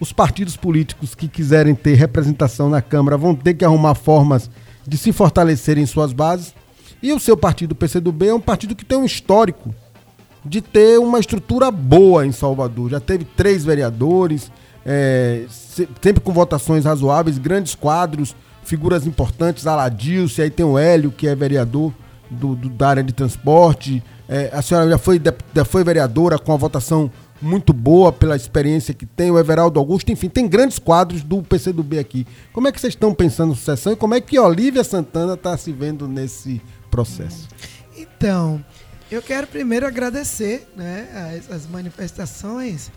Os partidos políticos que quiserem ter representação na Câmara vão ter que arrumar formas de se fortalecerem em suas bases. E o seu partido, o PCdoB, é um partido que tem um histórico de ter uma estrutura boa em Salvador. Já teve três vereadores, é, se- sempre com votações razoáveis, grandes quadros, figuras importantes, Aladilce, aí tem o Hélio, que é vereador do, do- da área de transporte. É, a senhora já foi, já foi vereadora com a votação muito boa pela experiência que tem, o Everaldo Augusto, enfim, tem grandes quadros do PCdoB aqui. Como é que vocês estão pensando em sucessão e como é que Olívia Santana está se vendo nesse processo? Então, eu quero primeiro agradecer né, as, as manifestações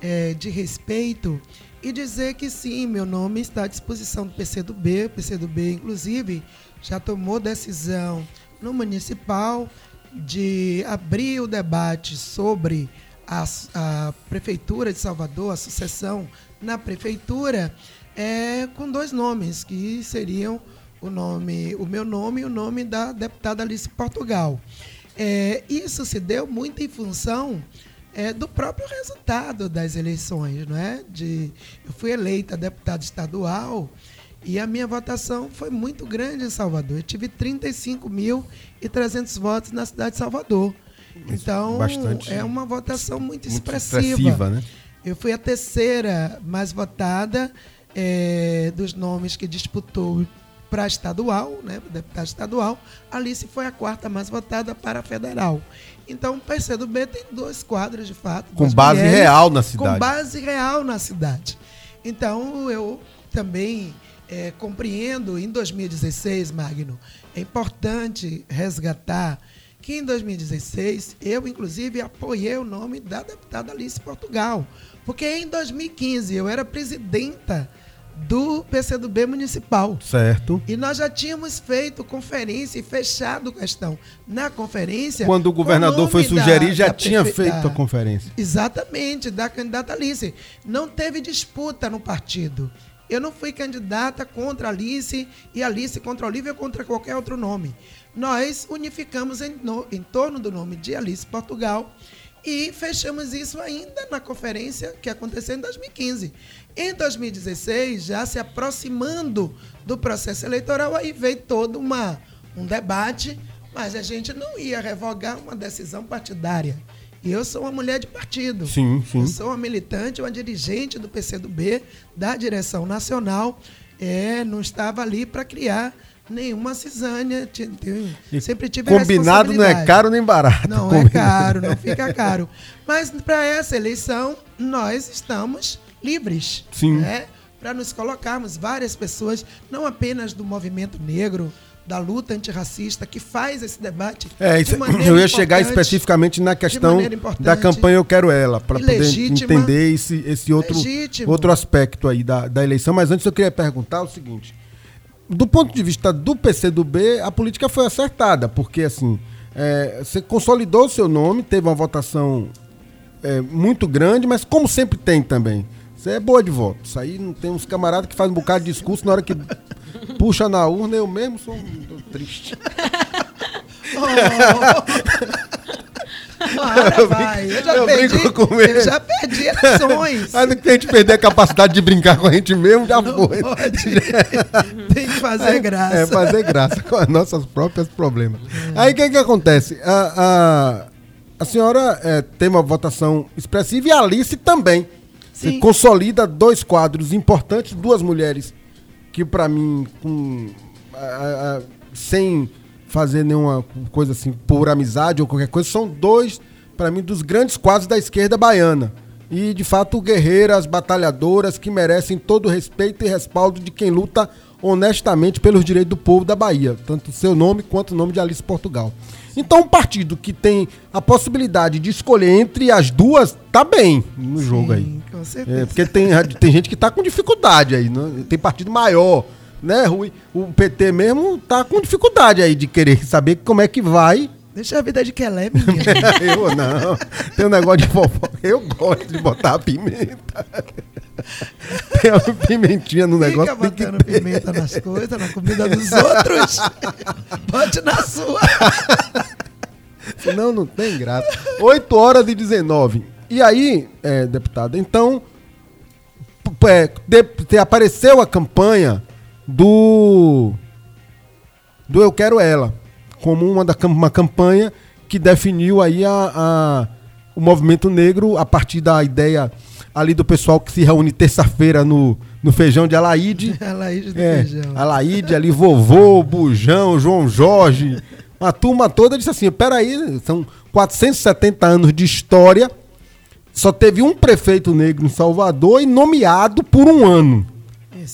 eh, de respeito e dizer que sim, meu nome está à disposição do PCdoB. O PCdoB, inclusive, já tomou decisão no municipal de abrir o debate sobre a, a Prefeitura de Salvador, a sucessão na Prefeitura, é, com dois nomes, que seriam o nome, o meu nome e o nome da deputada Alice Portugal. É, isso se deu muito em função é, do próprio resultado das eleições, não é? De, eu fui eleita deputada estadual e a minha votação foi muito grande em Salvador. Eu tive 35.300 votos na cidade de Salvador. Então, bastante- é uma votação muito, muito expressiva. expressiva, né? Eu fui a terceira mais votada eh, dos nomes que disputou para estadual, né, deputado estadual. Alice foi a quarta mais votada para federal. Então, o PCdoB tem dois quadros, de fato. Com base mulheres real na cidade. Com base real na cidade. Então, eu também eh, compreendo, em 2016, Magno, é importante resgatar que em 2016 eu, inclusive, apoiei o nome da deputada Alice Portugal. Porque em 2015 eu era presidenta do PCdoB municipal. Certo. E nós já tínhamos feito conferência e fechado questão. Na conferência. Quando o governador foi sugerir, da- já da tinha feito a conferência. Exatamente, da candidata Alice. Não teve disputa no partido. Eu não fui candidata contra a Alice e Alice contra a Olivia contra qualquer outro nome. Nós unificamos em, no- em torno do nome de Alice Portugal e fechamos isso ainda na conferência que aconteceu em 2015. Em 2016, já se aproximando do processo eleitoral, aí veio todo uma, um debate, mas a gente não ia revogar uma decisão partidária. E eu sou uma mulher de partido. Sim, sim. Eu sou uma militante, uma dirigente do PCdoB, da direção nacional. É, não estava ali para criar nenhuma cisânia. Sempre tive Combinado não é caro nem barato. Não é Combinado. caro, não fica caro. Mas para essa eleição, nós estamos livres. Sim. Né? Para nos colocarmos várias pessoas, não apenas do movimento negro, da luta antirracista, que faz esse debate. É, isso, eu ia chegar especificamente na questão da campanha Eu Quero Ela, para poder entender esse, esse outro, outro aspecto aí da, da eleição. Mas antes eu queria perguntar o seguinte: do ponto de vista do PCdoB, a política foi acertada, porque assim, é, você consolidou o seu nome, teve uma votação é, muito grande, mas como sempre tem também. Você é boa de voto. Isso aí não tem uns camaradas que fazem um bocado de discurso na hora que puxa na urna, eu mesmo sou triste. *laughs* oh. Bora, vai. Eu já, eu perdi, com ele. eu já perdi eleições. Mas que a gente perder a capacidade de brincar com a gente mesmo, já não foi. Pode. *laughs* *laughs* Tem que fazer graça. É, fazer graça com os nossos próprios problemas. É. Aí o que, que acontece? A, a, a senhora é, tem uma votação expressiva e a Alice também. Sim. Consolida dois quadros importantes, duas mulheres que para mim, com, a, a, sem fazer nenhuma coisa assim por amizade ou qualquer coisa, são dois, para mim, dos grandes quadros da esquerda baiana. E, de fato, guerreiras, batalhadoras que merecem todo o respeito e respaldo de quem luta honestamente pelos direitos do povo da Bahia, tanto o seu nome quanto o nome de Alice Portugal. Então, um partido que tem a possibilidade de escolher entre as duas, tá bem no jogo Sim, aí. Com certeza. É, porque tem, tem gente que tá com dificuldade aí, né? tem partido maior né, Rui? O PT mesmo tá com dificuldade aí de querer saber como é que vai. Deixa a vida de Kelé, menino. *laughs* eu não. Tem um negócio de fofoca. Eu gosto de botar pimenta. Tem uma pimentinha no Fica negócio. Fica botando que pimenta nas coisas, na comida dos outros. Bote na sua. Senão não tem graça. 8 horas e 19. E aí, é, deputado, então, é, de, de, apareceu a campanha do do Eu Quero Ela, como uma, da, uma campanha que definiu aí a, a, o movimento negro a partir da ideia ali do pessoal que se reúne terça-feira no, no feijão de Alaide. *laughs* Alaide do é, feijão. Alaide, ali, vovô, Bujão, João Jorge. A turma toda disse assim: peraí, são 470 anos de história. Só teve um prefeito negro em Salvador e nomeado por um ano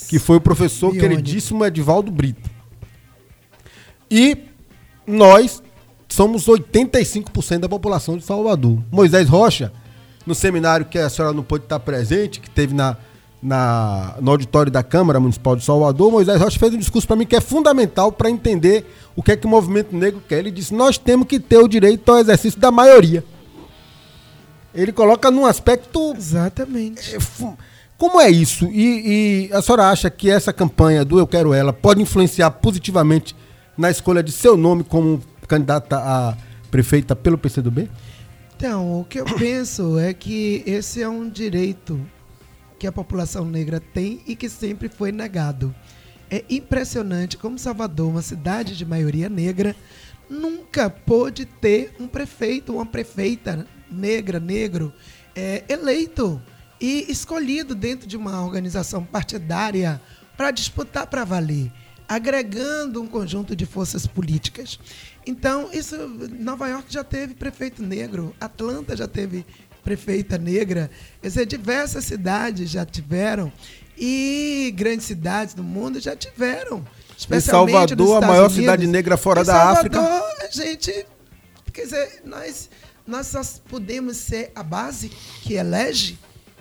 que foi o professor queridíssimo Edivaldo Brito. E nós somos 85% da população de Salvador. Moisés Rocha, no seminário que a senhora não pôde estar presente, que teve na, na, no auditório da Câmara Municipal de Salvador, Moisés Rocha fez um discurso para mim que é fundamental para entender o que é que o movimento negro quer. Ele disse: Nós temos que ter o direito ao exercício da maioria. Ele coloca num aspecto. Exatamente. É, como é isso? E, e, a senhora acha que essa campanha do Eu Quero Ela pode influenciar positivamente na escolha de seu nome como candidata a prefeita pelo PCdoB? Então, o que eu penso é que esse é um direito que a população negra tem e que sempre foi negado. É impressionante como Salvador, uma cidade de maioria negra, nunca pôde ter um prefeito, uma prefeita negra, negro, é, eleito e escolhido dentro de uma organização partidária para disputar para valer, agregando um conjunto de forças políticas. Então, isso Nova York já teve prefeito negro, Atlanta já teve prefeita negra, quer dizer, diversas cidades já tiveram e grandes cidades do mundo já tiveram. Especialmente em Salvador, a maior Unidos. cidade negra fora em da Salvador, África. A gente, quer dizer, nós nós só podemos ser a base que elege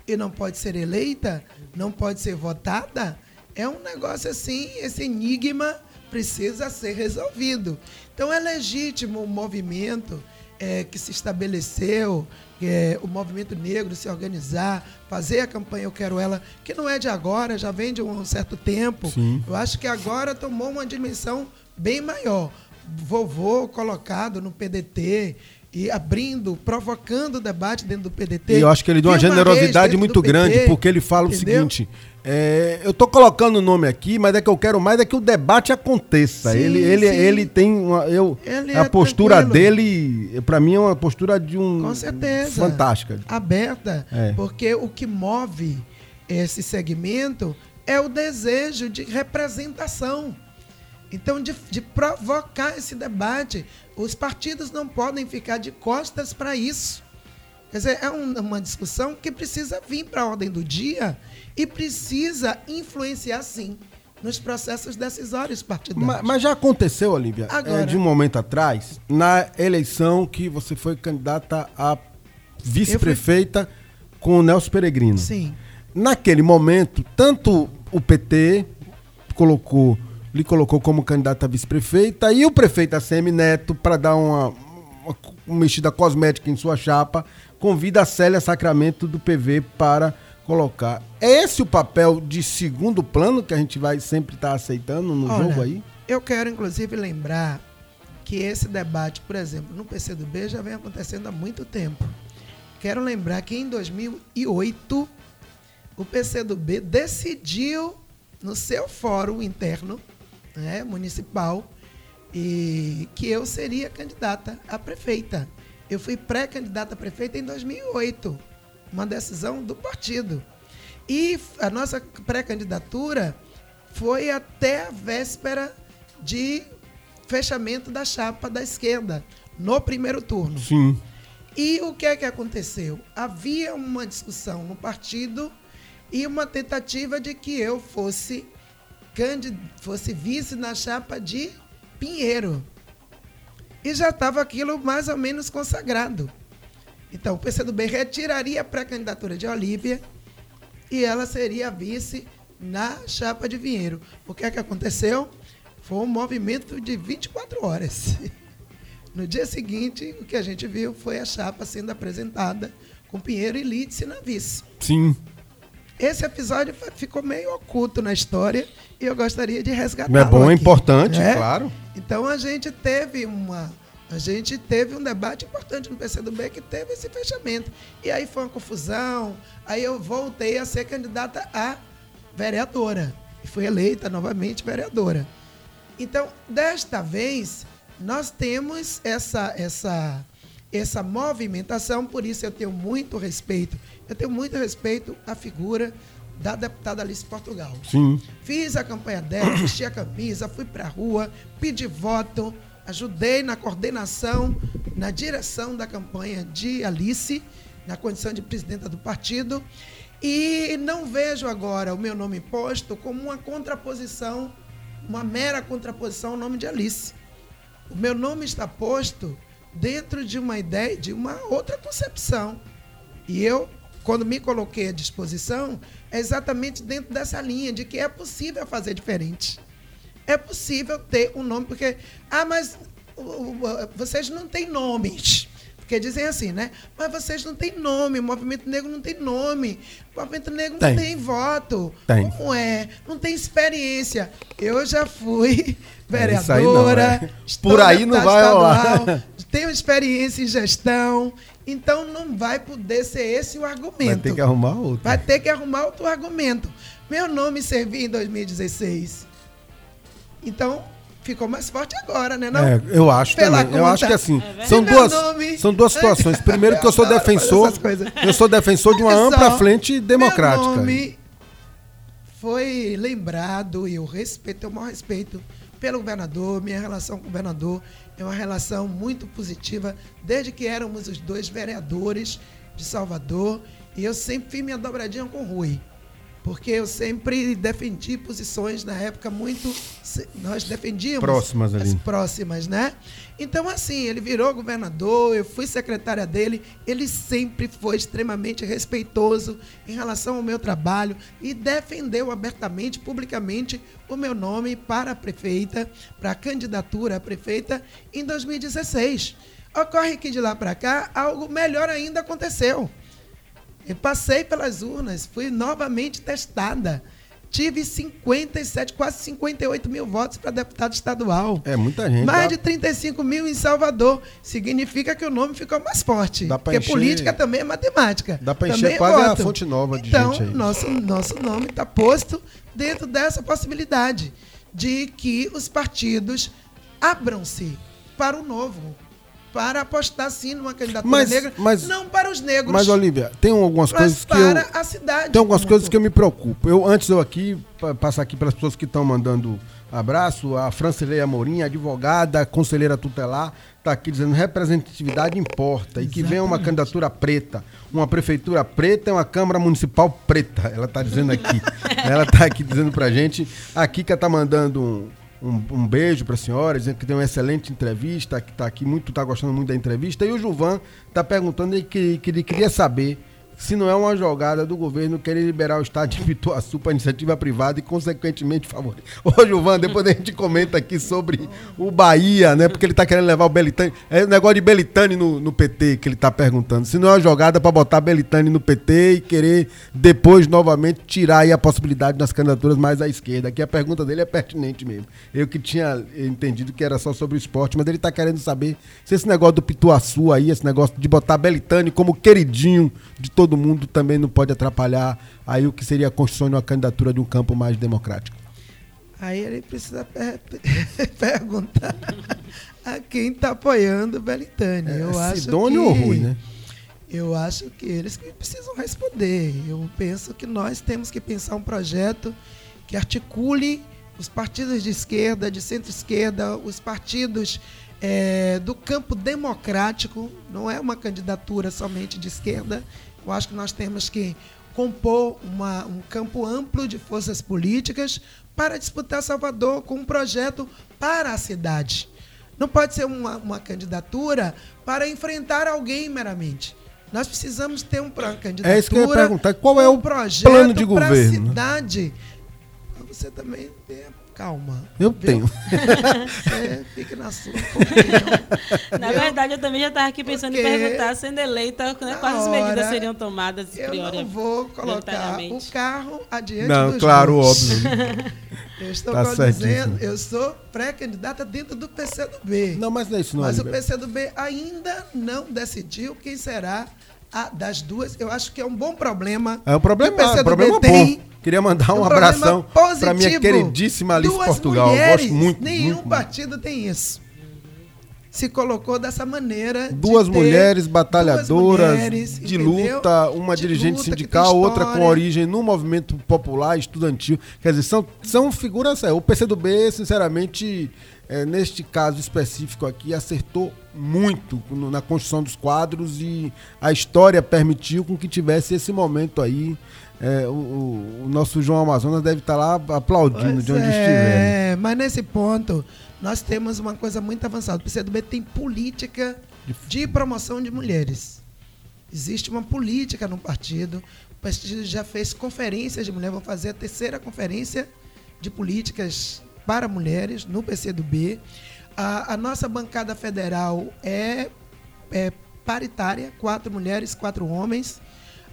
e não pode ser eleita, não pode ser votada, é um negócio assim, esse enigma precisa ser resolvido. Então é legítimo o movimento é, que se estabeleceu, é, o movimento negro se organizar, fazer a campanha Eu Quero Ela, que não é de agora, já vem de um certo tempo. Sim. Eu acho que agora tomou uma dimensão bem maior. Vovô colocado no PDT, e abrindo, provocando o debate dentro do PDT. E eu acho que ele deu uma generosidade muito grande, PT, porque ele fala entendeu? o seguinte: é, eu estou colocando o nome aqui, mas é que eu quero mais é que o debate aconteça. Sim, ele, ele, ele tem uma, eu, ele a é postura tranquilo. dele, para mim, é uma postura de um Com certeza, fantástica, aberta, é. porque o que move esse segmento é o desejo de representação. Então, de, de provocar esse debate, os partidos não podem ficar de costas para isso. Quer dizer, é um, uma discussão que precisa vir para a ordem do dia e precisa influenciar, sim, nos processos decisórios partidários. Mas, mas já aconteceu, Olivia, Agora. é, de um momento atrás, na eleição que você foi candidata a vice-prefeita com o Nelson Peregrino. Sim. Naquele momento, tanto o PT colocou, lhe colocou como candidata a vice-prefeita e o prefeito ACM Neto, para dar uma, uma, mexida cosmética em sua chapa, convida a Célia Sacramento do PV para colocar. É esse o papel de segundo plano que a gente vai sempre estar aceitando no Olha, jogo aí? Eu quero, inclusive, lembrar que esse debate, por exemplo, no PCdoB já vem acontecendo há muito tempo. Quero lembrar que em 2008 o PCdoB decidiu no seu fórum interno né, municipal e que eu seria candidata a prefeita. Eu fui pré-candidata a prefeita em 2008, uma decisão do partido. E a nossa pré-candidatura foi até a véspera de fechamento da chapa da esquerda, no primeiro turno. Sim. E o que é que aconteceu? Havia uma discussão no partido e uma tentativa de que eu fosse, candid... fosse vice na chapa de Pinheiro. E já estava aquilo mais ou menos consagrado. Então, o PCdoB retiraria a pré-candidatura de Olívia e ela seria vice na chapa de Pinheiro. O que é que aconteceu? Foi um movimento de 24 horas. *laughs* No dia seguinte, o que a gente viu foi a chapa sendo apresentada com Pinheiro e Lídice na vice. Sim. Esse episódio ficou meio oculto na história e eu gostaria de resgatar. É bom, é importante, claro. Então a gente teve uma. A gente teve um debate importante no PCdoB que teve esse fechamento. E aí foi uma confusão. Aí eu voltei a ser candidata a vereadora. E fui eleita novamente vereadora. Então, desta vez, nós temos essa, essa, essa movimentação, por isso eu tenho muito respeito. Eu tenho muito respeito à figura da deputada Alice Portugal. Sim. Fiz a campanha dela, *coughs* vesti a camisa, fui pra rua, pedi voto, ajudei na coordenação, na direção da campanha de Alice, na condição de presidenta do partido. E não vejo agora o meu nome posto como uma contraposição, uma mera contraposição ao nome de Alice. O meu nome está posto dentro de uma ideia, de uma outra concepção. E eu, quando me coloquei à disposição, é exatamente dentro dessa linha de que é possível fazer diferente. É possível ter um nome, porque. Ah, mas vocês não têm nomes. Porque dizem assim, né? Mas vocês não têm nome, o movimento negro não tem nome, o movimento negro Tem. não tem voto. Tem. Como é? Não tem experiência. Eu já fui *laughs* É, isso aí não, vereadora. é. Por aí não deputada vai rolar. *laughs* Tenho experiência em gestão. Então não vai poder ser esse o argumento. Vai ter que arrumar outro. Vai ter que arrumar outro argumento. Meu nome servia em 2016. Então, ficou mais forte agora, né? Não? É, eu acho Pela também. Eu conta. acho que assim, verdade. são duas, nome- são duas situações. Primeiro que eu sou *laughs* Eu defensor, eu sou defensor de uma Olha ampla só, frente democrática. Meu nome foi lembrado e eu respeito, tenho o maior respeito pelo governador. Minha relação com o governador é uma relação muito positiva, desde que éramos os dois vereadores de Salvador. E eu sempre fiz minha dobradinha com o Rui. Porque eu sempre defendi posições na época muito. Nós defendíamos. Próximas ali. as próximas, né? Então, assim, ele virou governador, eu fui secretária dele, ele sempre foi extremamente respeitoso em relação ao meu trabalho e defendeu abertamente, publicamente, o meu nome para a prefeita, para a candidatura a prefeita em 2016. Ocorre que de lá para cá, algo melhor ainda aconteceu. Eu passei pelas urnas, fui novamente testada. Tive 57, quase 58 mil votos para deputado estadual. É muita gente. Mais dá- de 35 mil em Salvador. Significa que o nome ficou mais forte. Dá porque encher- política também é matemática. Dá pra encher é quase a voto. fonte nova de então, gente aí. Nosso, nosso nome está posto dentro dessa possibilidade de que os partidos abram-se para o novo. Para apostar sim numa candidatura Mas- negra. mas- não para os negros. Mas, Olivia, tem algumas mas coisas que para eu. a cidade. Tem algumas coisas que eu me preocupo. Eu, antes eu aqui, pa- passar aqui para as pessoas que estão mandando Abraço a Francileia Amorim, advogada, conselheira tutelar, está aqui dizendo representatividade importa e que venha uma candidatura preta, uma prefeitura preta e uma Câmara Municipal preta. Ela está dizendo aqui. *laughs* Ela está aqui dizendo pra gente. A Kika está mandando um, um, um beijo para a senhora, dizendo que tem uma excelente entrevista, que está aqui muito, está gostando muito da entrevista. E o Juvan está perguntando que, que ele queria saber se não é uma jogada do governo querer liberar o estado de Pituaçu para iniciativa privada e, consequentemente, favorecer. *laughs* Ô, Gilvan, depois a gente comenta aqui sobre o Bahia, né? Porque ele está querendo levar o Belitani. É o negócio de Belitani no, no PT que ele está perguntando. Se não é uma jogada para botar Belitani no PT e querer depois, novamente, tirar aí a possibilidade das candidaturas mais à esquerda. Aqui a pergunta dele é pertinente mesmo. Eu que tinha entendido que era só sobre o esporte, mas ele está querendo saber se esse negócio do Pituaçu aí, esse negócio de botar Belitani como queridinho de todo todo mundo também não pode atrapalhar aí o que seria a construção de uma candidatura de um campo mais democrático? Aí ele precisa per *laughs* perguntar a quem está apoiando o Belitani. É, eu acho Sidônio que, ou Rui, né? Eu acho que eles que precisam responder. Eu penso que nós temos que pensar um projeto que articule os partidos de esquerda, de centro-esquerda, os partidos é, do campo democrático. Não é uma candidatura somente de esquerda, eu acho que nós temos que compor uma, um campo amplo de forças políticas para disputar Salvador com um projeto para a cidade. Não pode ser uma, uma candidatura para enfrentar alguém meramente. Nós precisamos ter um uma candidatura. É isso que eu ia perguntar. Qual é o projeto plano de governo? Para a cidade. Você também tem calma. Eu tenho. *laughs* é, fique na sua. na verdade, eu também já estava aqui pensando Porque em perguntar, sendo eleita, né, quais as medidas seriam tomadas Eu não vou colocar o carro adiante Não, dos claro, óbvio. *laughs* eu estou tá dizendo, eu sou pré-candidata dentro do PCdoB. Não, mas não é isso não. Mas o PCdoB ainda não decidiu quem será a das duas. Eu acho que é um bom problema. É um problema, um problema tem, bom Queria mandar um, um abração para minha queridíssima Alice Duas Portugal. Mulheres, gosto muito. Nenhum muito, partido tem isso. Se colocou dessa maneira. Duas mulheres batalhadoras duas mulheres, de entendeu? luta, uma de dirigente luta, sindical, outra com origem no movimento popular, estudantil. Quer dizer, são, são figuras. É, o PCdoB, sinceramente, é, neste caso específico aqui, acertou muito na construção dos quadros e a história permitiu com que tivesse esse momento aí é, o, o, nosso João Amazonas deve estar lá aplaudindo pois de onde é, estiver. É, mas nesse ponto, nós temos uma coisa muito avançada. O PCdoB tem política de promoção de mulheres. Existe uma política no partido. O partido já fez conferências de mulheres. Vão fazer a terceira conferência de políticas para mulheres no PCdoB. A, a nossa bancada federal é, é paritária, quatro mulheres, quatro homens.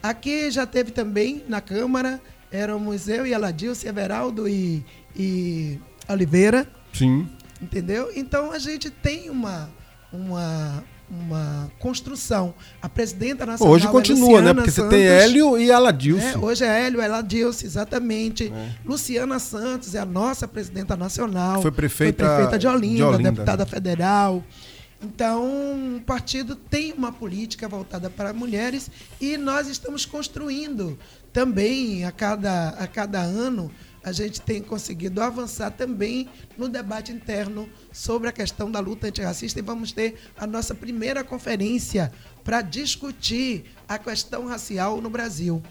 Aqui já teve também na Câmara, éramos eu e Aladilce, Everaldo e, e Oliveira. Sim. Entendeu? Então a gente tem uma, uma, uma construção. A presidenta nacional. Hoje continua, é né? Porque Santos, você tem Hélio e Aladilce. É, hoje é Hélio e Aladilce, exatamente. É. Luciana Santos é a nossa presidenta nacional. Foi prefeita, foi prefeita de Olinda, de Olinda deputada né? federal. Então, o partido tem uma política voltada para mulheres e nós estamos construindo também a cada, a cada ano a gente tem conseguido avançar também no debate interno sobre a questão da luta antirracista e vamos ter a nossa primeira conferência para discutir a questão racial no Brasil.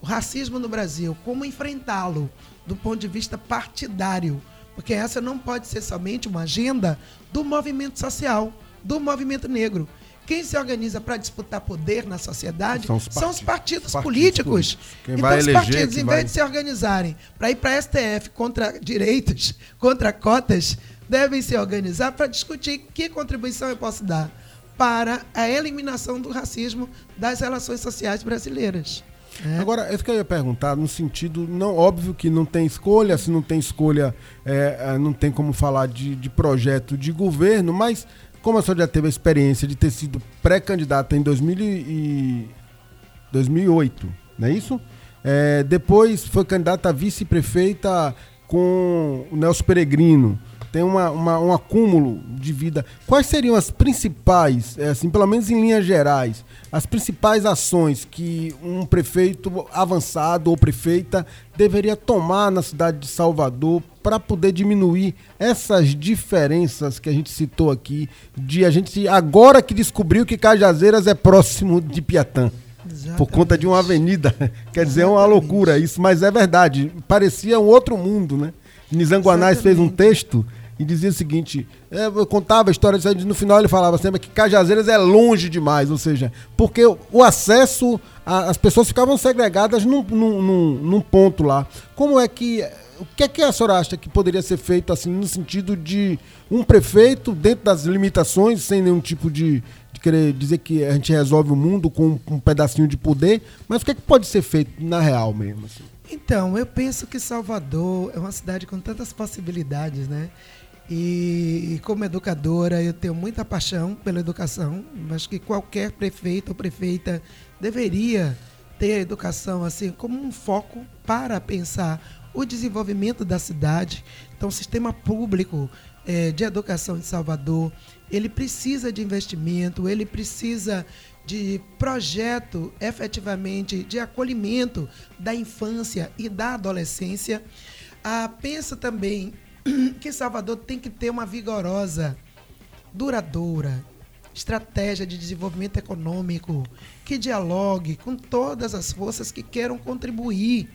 O racismo no Brasil, como enfrentá-lo do ponto de vista partidário, porque essa não pode ser somente uma agenda do movimento social do movimento negro. Quem se organiza para disputar poder na sociedade são os, são os partidos, partidos, políticos. Quem então, os partidos, em vez vai... de se organizarem para ir para a STF contra direitos, *laughs* contra cotas, devem se organizar para discutir que contribuição eu posso dar para a eliminação do racismo das relações sociais brasileiras. É. Agora, isso que eu ia perguntar, no sentido, não óbvio que não tem escolha, se não tem escolha, é, é não tem como falar de, de projeto de governo, mas como a senhora já teve a experiência de ter sido pré-candidata em 2000 e 2008, não é isso? É, depois foi candidata a vice-prefeita com o Nelson Peregrino. Tem uma, uma, um acúmulo de vida. Quais seriam as principais, é, assim, pelo menos em linhas gerais, as principais ações que um prefeito avançado ou prefeita deveria tomar na cidade de Salvador para poder diminuir essas diferenças que a gente citou aqui, de a gente agora que descobriu que Cajazeiras é próximo de Piatã. Exatamente. Por conta de uma avenida. *laughs* Quer dizer, é uma loucura isso, mas é verdade. Parecia um outro mundo, né? Nizanguanais fez um texto e dizia o seguinte: é, eu contava a história no final ele falava sempre que Cajazeiras é longe demais, ou seja, porque o, acesso, a, as pessoas ficavam segregadas num, num, num, num, ponto lá. Como é que. O que é que a senhora acha que poderia ser feito assim, no sentido de um prefeito, dentro das limitações, sem nenhum tipo de, de querer dizer que a gente resolve o mundo com um pedacinho de poder, mas o que é que pode ser feito na real mesmo? Assim? Então, eu penso que Salvador é uma cidade com tantas possibilidades, né? E, como educadora, eu tenho muita paixão pela educação, mas que qualquer prefeito ou prefeita deveria ter a educação assim como um foco para pensar o desenvolvimento da cidade. Então, o sistema público é, de educação de Salvador, ele precisa de investimento, ele precisa de projeto efetivamente de acolhimento da infância e da adolescência. Ah, pensa também *clears throat* que Salvador tem que ter uma vigorosa, duradoura estratégia de desenvolvimento econômico que dialogue com todas as forças que queiram contribuir.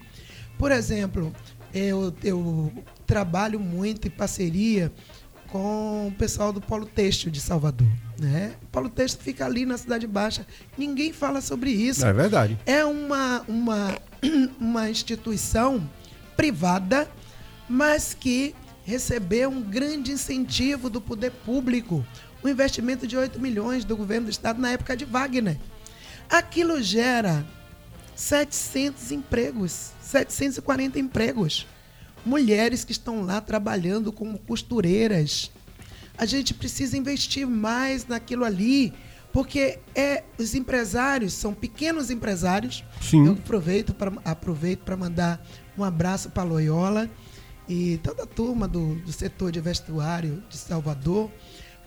Por exemplo, eu, eu trabalho muito em parceria com o pessoal do Polo Têxtil de Salvador. Né? O Polo Têxtil fica ali na Cidade Baixa. Ninguém fala sobre isso. É verdade. É uma, uma, *clears throat* uma instituição privada, mas que recebeu um grande incentivo do poder público, um investimento de 8 milhões do governo do estado na época de Wagner. Aquilo gera 700 empregos, 740 empregos. Mulheres que estão lá trabalhando como costureiras. A gente precisa investir mais naquilo ali, porque é, os empresários são pequenos empresários. Sim. Eu aproveito para aproveito mandar um abraço para a Loyola e toda a turma do, do setor de vestuário de Salvador,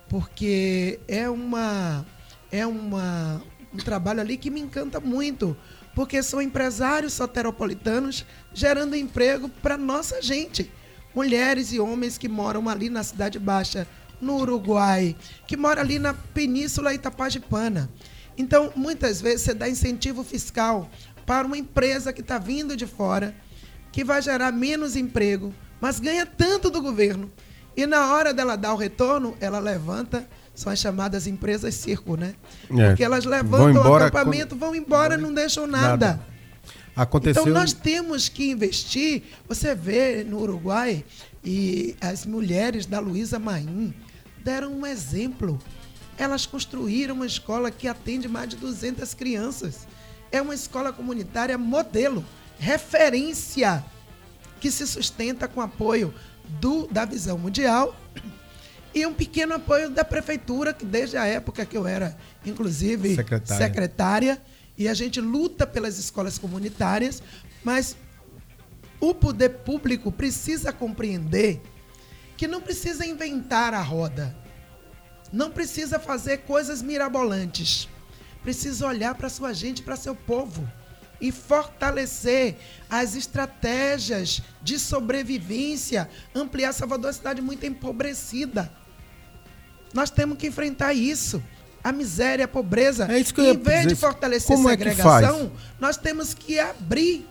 porque é uma é uma um trabalho ali que me encanta muito, porque são empresários soteropolitanos gerando emprego para nossa gente, mulheres e homens que moram ali na cidade baixa, no Uruguai, que moram ali na Península Itapajipana. Então, muitas vezes você dá incentivo fiscal para uma empresa que está vindo de fora, que vai gerar menos emprego, mas ganha tanto do governo. E na hora dela dar o retorno, ela levanta, são as chamadas empresas circo, né? É. Porque elas levantam o acampamento, vão embora, não deixam nada. nada. Aconteceu... Então nós temos que investir. Você vê no Uruguai e as mulheres da Luísa Maim deram um exemplo. Elas construíram uma escola que atende mais de 200 crianças. É uma escola comunitária modelo, referência que se sustenta com apoio do, da Visão Mundial e um pequeno apoio da prefeitura, que desde a época que eu era, inclusive, secretária, secretária. E a gente luta pelas escolas comunitárias, mas o poder público precisa compreender que não precisa inventar a roda, não precisa fazer coisas mirabolantes, precisa olhar para sua gente, para seu povo e fortalecer as estratégias de sobrevivência, ampliar Salvador é uma cidade muito empobrecida. Nós temos que enfrentar isso. A miséria, a pobreza. É isso que eu em vez dizer, de fortalecer a é segregação, é nós temos que abrir.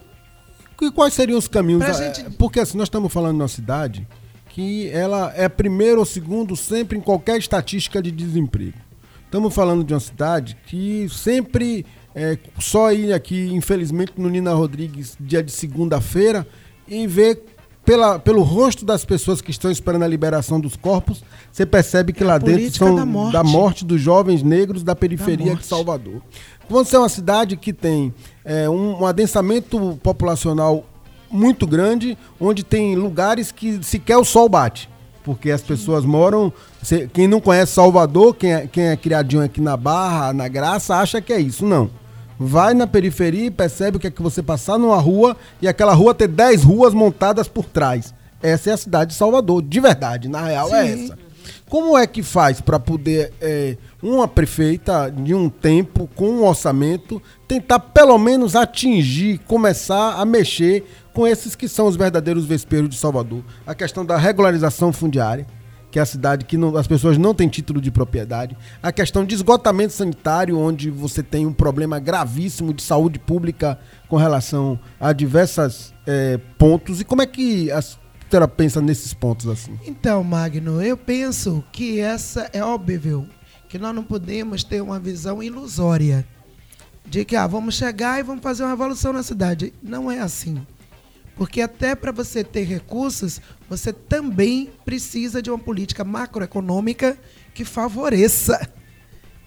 E quais seriam os caminhos? Gente... Porque assim, nós estamos falando de uma cidade que ela é primeiro ou segundo sempre em qualquer estatística de desemprego. Estamos falando de uma cidade que sempre é, só ir aqui, infelizmente, no Nina Rodrigues, dia de segunda-feira, e ver pela, pelo rosto das pessoas que estão esperando a liberação dos corpos, você percebe que é lá dentro são da morte. da morte. dos jovens negros da periferia da de Salvador. Você é uma cidade que tem é, um, um adensamento populacional muito grande, onde tem lugares que sequer o sol bate. Porque as pessoas moram. Quem não conhece Salvador, quem é, quem é criadinho aqui na Barra, na Graça, acha que é isso. Não vai na periferia e percebe o que é que você passar numa rua e aquela rua ter 10 ruas montadas por trás. essa é a cidade de Salvador, de verdade, na real é Sim. essa. Como é que faz para poder é, uma prefeita de um tempo com um orçamento tentar pelo menos atingir, começar a mexer com esses que são os verdadeiros vespeiros de Salvador? A questão da regularização fundiária, que é a cidade que não- as pessoas não têm título de propriedade, a questão de esgotamento sanitário, onde você tem um problema gravíssimo de saúde pública com relação a diversos pontos. E como é que a senhora pensa nesses pontos assim? Então, Magno, eu penso que essa é óbvio que nós não podemos ter uma visão ilusória de que ah, vamos chegar e vamos fazer uma revolução na cidade. Não é assim. Porque até para você ter recursos, você também precisa de uma política macroeconômica que favoreça.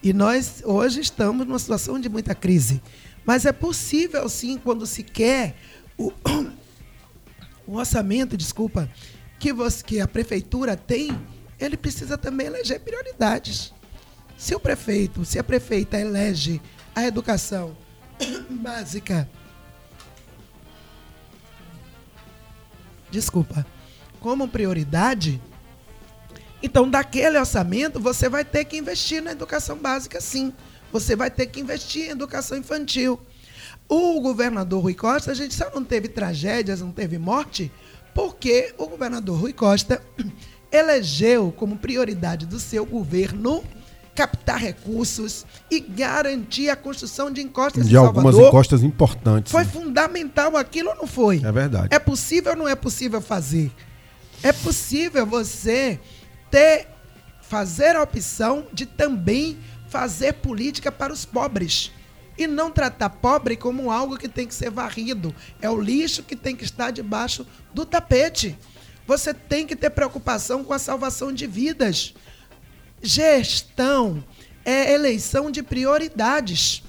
E nós hoje estamos numa situação de muita crise. Mas é possível sim, quando se quer o, *coughs* o orçamento, desculpa, que, você, que a prefeitura tem, ele precisa também eleger prioridades. Se o prefeito, se a prefeita elege a educação *coughs* básica, desculpa, como prioridade, então daquele orçamento você vai ter que investir na educação básica, sim. Você vai ter que investir em educação infantil. O governador Rui Costa, a gente só não teve tragédias, não teve morte, porque o governador Rui Costa *clears throat* elegeu como prioridade do seu governo captar recursos e garantir a construção de encostas De algumas Salvador. encostas importantes. Foi né? fundamental aquilo ou não foi? É verdade. É possível ou não é possível fazer? É possível você ter fazer a opção de também fazer política para os pobres e não tratar pobre como algo que tem que ser varrido. É o lixo que tem que estar debaixo do tapete. Você tem que ter preocupação com a salvação de vidas. Gestão é eleição de prioridades.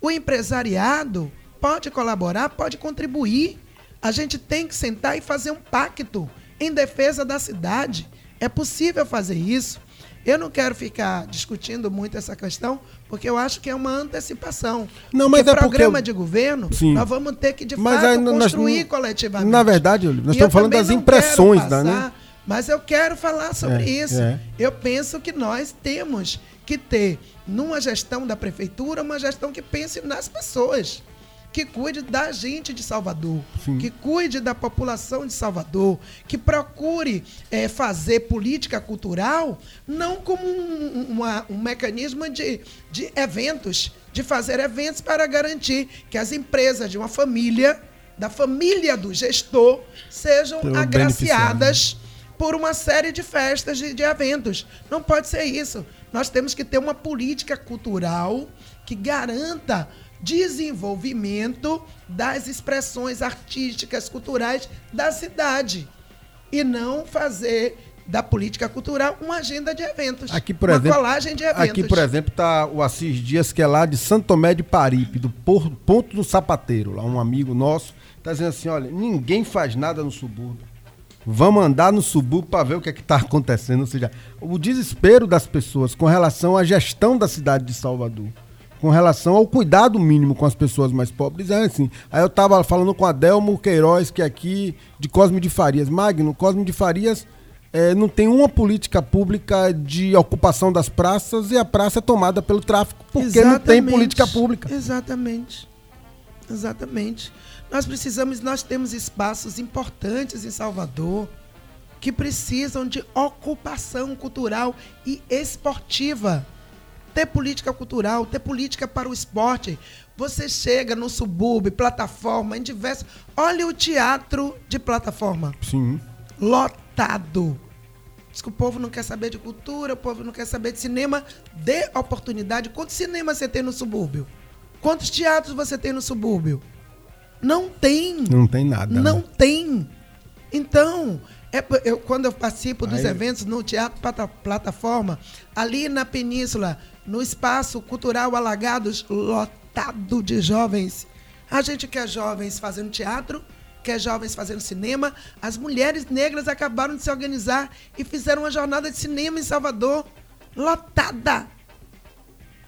O empresariado pode colaborar, pode contribuir. A gente tem que sentar e fazer um pacto em defesa da cidade. É possível fazer isso. Eu não quero ficar discutindo muito essa questão, porque eu acho que é uma antecipação. Não, mas porque é porque programa eu- de governo, Sim. nós vamos ter que, de Mas fato, aí nós- construir coletivamente. Na verdade, nós E estamos falando das impressões, da, né? Mas eu quero falar sobre É, isso. é. Eu penso que nós temos que ter, numa gestão da prefeitura, uma gestão que pense nas pessoas. Que cuide da gente de Salvador, que cuide da população de Salvador, que procure eh, fazer política cultural não como um, uma- um mecanismo de, de eventos, de fazer eventos para garantir que as empresas de uma família, da família do gestor, sejam agraciadas por uma série de festas, de, de eventos. Não pode ser isso. Nós temos que ter uma política cultural que garanta desenvolvimento das expressões artísticas, culturais da cidade. E não fazer da política cultural uma agenda de eventos. Aqui, por uma exemplo, colagem de eventos. Aqui, por exemplo, tá o Assis Dias, que é lá de Santo Tomé de Paripe, do Ponto do Sapateiro, lá um amigo nosso, tá dizendo assim, olha, ninguém faz nada no subúrbio. Vamos andar no subúrbio para ver o que é está acontecendo. Ou seja, o desespero das pessoas com relação à gestão da cidade de Salvador, com relação ao cuidado mínimo com as pessoas mais pobres, é assim. Aí eu tava falando com a Delmo Queiroz, que é aqui de Cosme de Farias. Magno, Cosme de Farias eh, não tem uma política pública de ocupação das praças e a praça é tomada pelo tráfico, porque não tem Exatamente. política pública. Exatamente. Exatamente. Nós precisamos, nós temos espaços importantes em Salvador que precisam de ocupação cultural e esportiva. Ter política cultural, ter política para o esporte. Você chega no subúrbio, plataforma, em diversos. Olha o teatro de plataforma Sim. lotado. Diz que o povo não quer saber de cultura, o povo não quer saber de cinema. Dê oportunidade. Quantos cinemas você tem no subúrbio? Quantos teatros você tem no subúrbio? Não tem. Não tem nada. Não né? tem. Então, é, eu, quando eu participo dos Aí- eventos no Teatro Plata- Plataforma, ali na Península, no Espaço Cultural Alagados, lotado de jovens. A gente quer jovens fazendo teatro, quer jovens fazendo cinema. As mulheres negras acabaram de se organizar e fizeram uma jornada de cinema em Salvador, lotada.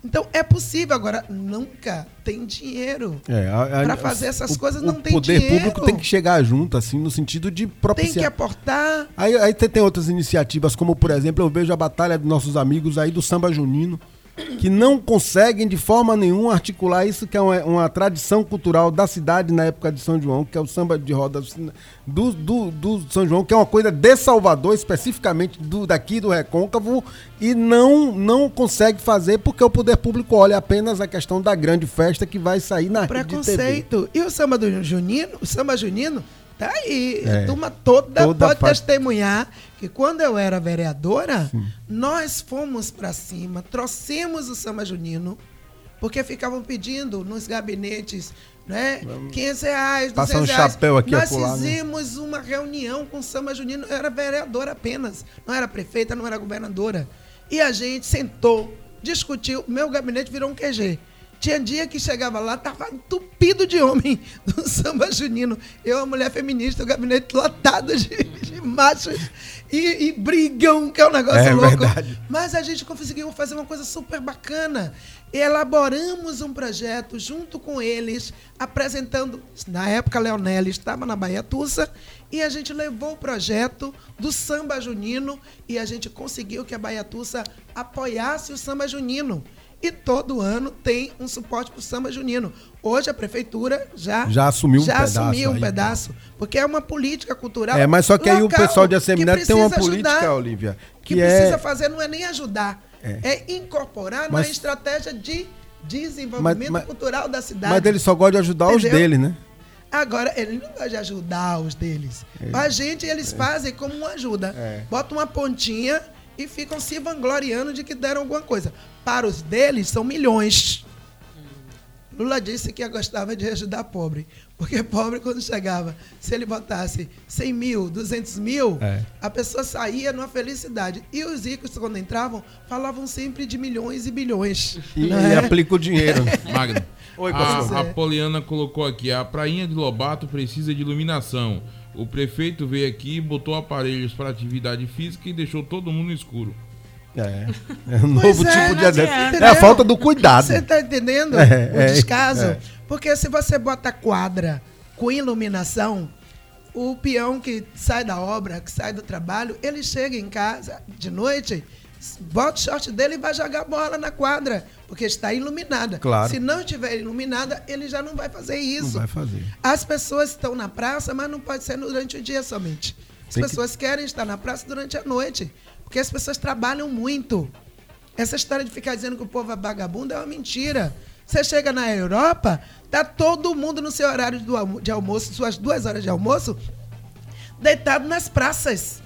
Então é possível, agora nunca tem dinheiro. É, a- a- Pra fazer essas o- coisas o não tem poder dinheiro. público tem que chegar junto, assim, no sentido de Tem propiciar. que aportar. Aí, aí tem outras iniciativas, como por exemplo, eu vejo a batalha dos nossos amigos aí do samba junino, que não conseguem de forma nenhuma articular isso que é uma, uma tradição cultural da cidade na época de São João, que é o samba de roda do, do, do São João, que é uma coisa de Salvador, especificamente do, daqui do Recôncavo, e não, não consegue fazer porque o poder público olha apenas a questão da grande festa que vai sair na. Preconceito. E o samba do junino, o samba junino, tá aí. É. A turma toda, Toda pode parte- testemunhar que quando eu era vereadora, nós fomos pra cima, trouxemos o samba junino, porque ficavam pedindo nos gabinetes, né? 500 reais, 200 Passar um reais. chapéu aqui Nós né? fizemos uma reunião com o samba junino, eu era vereadora apenas, não era prefeita, não era governadora. E a gente sentou, discutiu, meu gabinete virou um QG. Tinha dia que chegava lá, tava entupido de homem do *laughs* samba junino. Eu, a mulher feminista, o gabinete lotado de, de machos e, e brigam, que é um negócio É louco. verdade. Mas a gente conseguiu fazer uma coisa super bacana. Elaboramos um projeto junto com eles, apresentando. Na época, Leonelli estava na Bahia Tussa e a gente levou o projeto do samba junino e a gente conseguiu que a Bahia Tussa apoiasse o samba junino. E todo ano tem um suporte para o samba junino. Hoje a prefeitura já, Já assumiu um já pedaço assumiu um pedaço, porque é uma política cultural. É, mas só que aí o pessoal de Asseminário tem uma precisa política, ajudar Olivia, que, que precisa é... fazer não é nem ajudar, é, incorporar Mas- na estratégia de desenvolvimento Mas- mas- cultural da cidade. Mas ele só gosta de ajudar os Entendeu? dele, né? Agora, ele não gosta de ajudar os deles. A gente, eles fazem como uma ajuda. É. Botam uma pontinha e ficam se vangloriando de que deram alguma coisa. Para os deles, são milhões. Lula disse que gostava de ajudar pobre. Porque pobre, quando chegava, se ele botasse 100 mil, 200 mil, É. a pessoa saía numa felicidade. E os ricos, quando entravam, falavam sempre de milhões e bilhões. E, e é? aplica o dinheiro. *laughs* Magno. Oi, a, a Poliana colocou aqui: a prainha de Lobato precisa de iluminação. O prefeito veio aqui, botou aparelhos para atividade física e deixou todo mundo no escuro. É. É um novo é, tipo não de adianta. É a falta do cuidado. Você está entendendo É, o é, descaso? é. Porque se você bota quadra com iluminação, o peão que sai da obra, que sai do trabalho, ele chega em casa de noite, bota o short dele e vai jogar bola na quadra, porque está iluminada. Claro. Se não estiver iluminada, ele já não vai fazer Não isso. vai fazer. As pessoas estão na praça, mas não pode ser durante o dia somente. As Tem que- pessoas querem estar na praça durante a noite, porque as pessoas trabalham muito. Essa história de ficar dizendo que o povo é vagabundo é uma mentira. Você chega na Europa, tá todo mundo no seu horário de almoço, suas duas horas de almoço, deitado nas praças.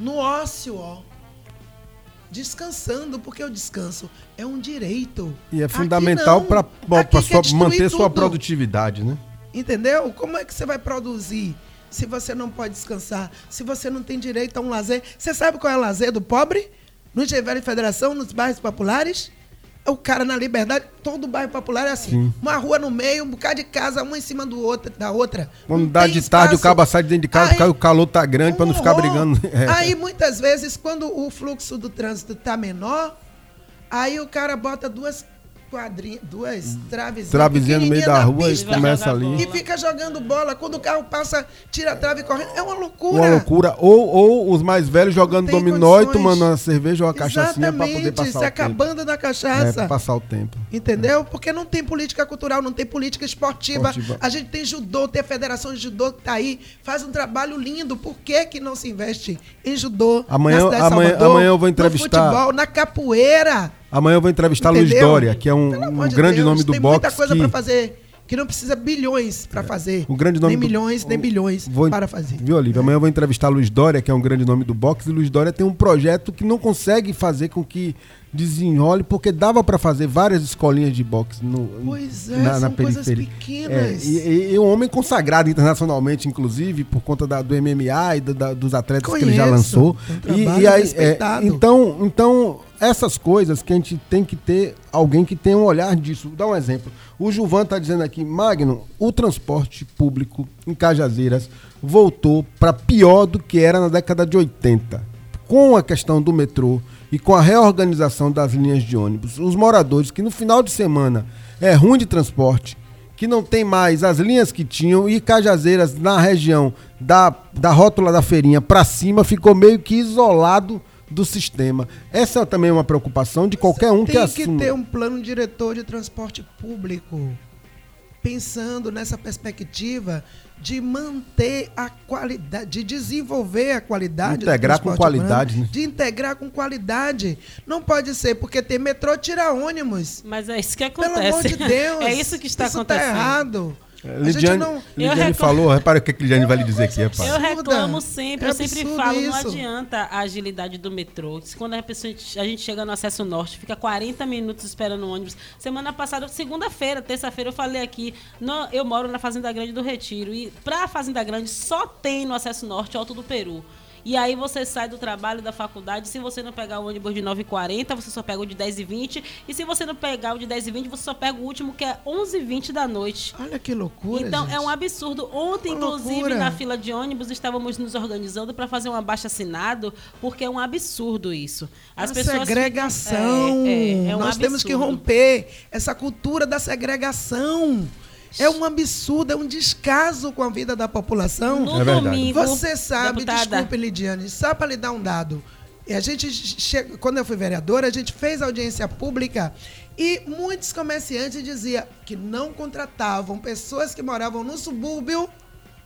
No ócio, ó. Descansando, porque o descanso é um direito. E é fundamental para destruir manter sua tudo. produtividade, né? Entendeu? Como é que você vai produzir se você não pode descansar? Se você não tem direito a um lazer? Você sabe qual é o lazer do pobre? No Gevelho Federação, nos bairros populares? É o cara na liberdade, todo bairro popular é assim. Sim. Uma rua no meio, um bocado de casa, uma em cima do outro, da outra. Quando dá de tarde, o cabo sai de dentro de casa, Aí- porque o calor tá grande, para não um ficar horror. brigando. *laughs* É. Aí, muitas vezes, quando o fluxo do trânsito tá menor, aí o cara bota duas quadrinhas, duas traves Travezinha no meio da rua e pista. começa Vai jogar ali. e fica jogando bola. Quando o carro passa, tira a trave e correndo. É uma loucura. Uma loucura. Ou, ou os mais velhos jogando dominó e tomando uma cerveja ou uma cachaçinha para poder passar se o tempo. acabando da É, cachaça. pra passar o tempo. Entendeu? Porque não tem política cultural, não tem política esportiva. Esportiva. A gente tem judô, tem a Federação de Judô que tá aí, faz um trabalho lindo. Por que, que não se investe em judô? Amanhã- na cidade amanhã- Salvador, amanhã eu vou no entrevistar- futebol, na capoeira. Amanhã eu vou entrevistar Luiz Entendeu? Dória, que é um, um de grande Deus, nome do tem boxe. muita coisa que- pra fazer que não precisa bilhões pra fazer. Um grande nome nem do- milhões, nem bilhões Vou- para fazer. Viu, Olivia? Amanhã eu vou entrevistar Luiz Dória, que é um grande nome do boxe. E Luiz Dória tem um projeto que não consegue fazer com que desenrole, porque dava para fazer várias escolinhas de boxe no, Pois é, na, na periferia. pequenas. É, e, e- um homem consagrado internacionalmente, inclusive, por conta da- do MMA e do- da- dos atletas que ele já Conheço. lançou. Um E- e aí, é, então, então, essas coisas que a gente tem que ter alguém que tenha um olhar disso. Vou dar um exemplo. O Juvan está dizendo aqui, Magno, o transporte público em Cajazeiras voltou para pior do que era na década de 80. com a questão do metrô e com a reorganização das linhas de ônibus, os moradores que no final de semana é ruim de transporte, que não tem mais as linhas que tinham e Cajazeiras na região da, da rótula da feirinha para cima ficou meio que isolado do sistema. Essa é também uma preocupação de qualquer um que Tem assuma. que ter um plano diretor de transporte público pensando nessa perspectiva de manter a qualidade, de desenvolver a qualidade. do Integrar com qualidade, urbano, né? De integrar com qualidade. Não pode ser porque tem metrô tira ônibus. Mas é isso que Pelo acontece. amor de Deus. *laughs* é isso que está isso acontecendo. Tá errado. É, A Lidiane, não- Lidiane reclamo- falou, repara o que, que Lidiane vai lhe dizer aqui, rapaz. Eu reclamo sempre, É eu sempre falo, não isso. adianta a agilidade do metrô. Quando a, pessoa, a gente chega no acesso norte, fica 40 minutos esperando o ônibus. Semana passada, segunda-feira, terça-feira, eu falei aqui, no- eu moro na Fazenda Grande do Retiro. E pra Fazenda Grande só tem no acesso norte Alto do Peru. E aí você sai do trabalho da faculdade, se você não pegar o ônibus de 9h40, você só pega o de 10h20. E se você não pegar o de 10h20, você só pega o último, que é 11h20 da noite. Olha que loucura. Então gente. é um absurdo. Ontem, Uma inclusive, loucura. na fila de ônibus, estávamos nos organizando para fazer um abaixo assinado, porque é um absurdo isso. As a pessoas segregação. ficam- É, é, é um Nós temos que absurdo. romper essa cultura da segregação. É um absurdo, é um descaso com a vida da população. No É verdade. domingo, Você sabe, deputada, desculpe, Lidiane, só para lhe dar um dado. E A gente, che- quando eu fui vereadora, a gente fez audiência pública e muitos comerciantes diziam que não contratavam pessoas que moravam no subúrbio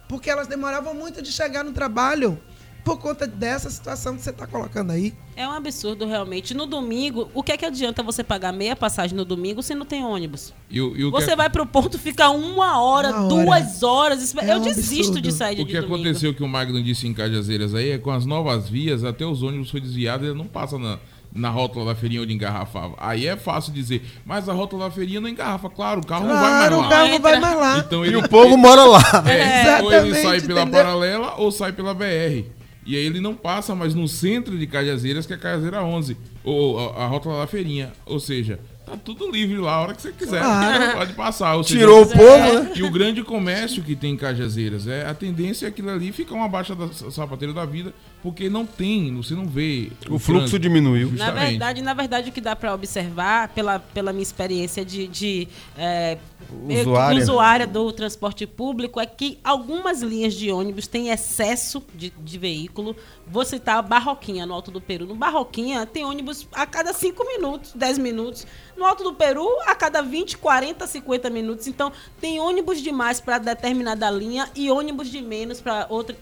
porque elas demoravam muito de chegar no trabalho por conta dessa situação que você está colocando aí. É um absurdo, realmente. No domingo, o que é que adianta você pagar meia passagem no domingo se não tem ônibus? E, o- e o que Você vai pro ponto, fica uma hora, Uma hora. duas horas. É eu um desisto absurdo. de sair de O que domingo. aconteceu que o Magno disse em Cajazeiras aí é com as novas vias, até os ônibus foi desviado, ele não passa na, na rótula da feirinha onde engarrafava. Aí é fácil dizer, mas a rótula da feirinha não engarrafa. Claro, o carro não vai mais Claro, lá. o carro não vai mais lá. Então E ele, o povo mora lá. é, ou ele sai pela entendeu? paralela ou sai pela BR. E aí ele não passa mais no centro de Cajazeiras, que é Cajazeira 11, ou a, a rótula da feirinha. Ou seja, tá tudo livre lá a hora que você quiser. Claro. Pode passar. Ou seja, Tirou o povo, né? e o grande comércio que tem em Cajazeiras, é, a tendência é aquilo ali fica uma baixa da sapateira da vida, porque não tem, você não vê. O fluxo diminuiu. Na Justamente. verdade, na verdade, o que dá para observar, pela, pela minha experiência de, de é, Usuária. usuária do transporte público, é que algumas linhas de ônibus têm excesso de, de veículo. Vou citar a Barroquinha, no Alto do Peru. No Barroquinha, tem ônibus a cada 5 minutos, 10 minutos. No Alto do Peru, a cada 20, 40, 50 minutos. Então, tem ônibus demais para determinada linha e ônibus de menos para outra,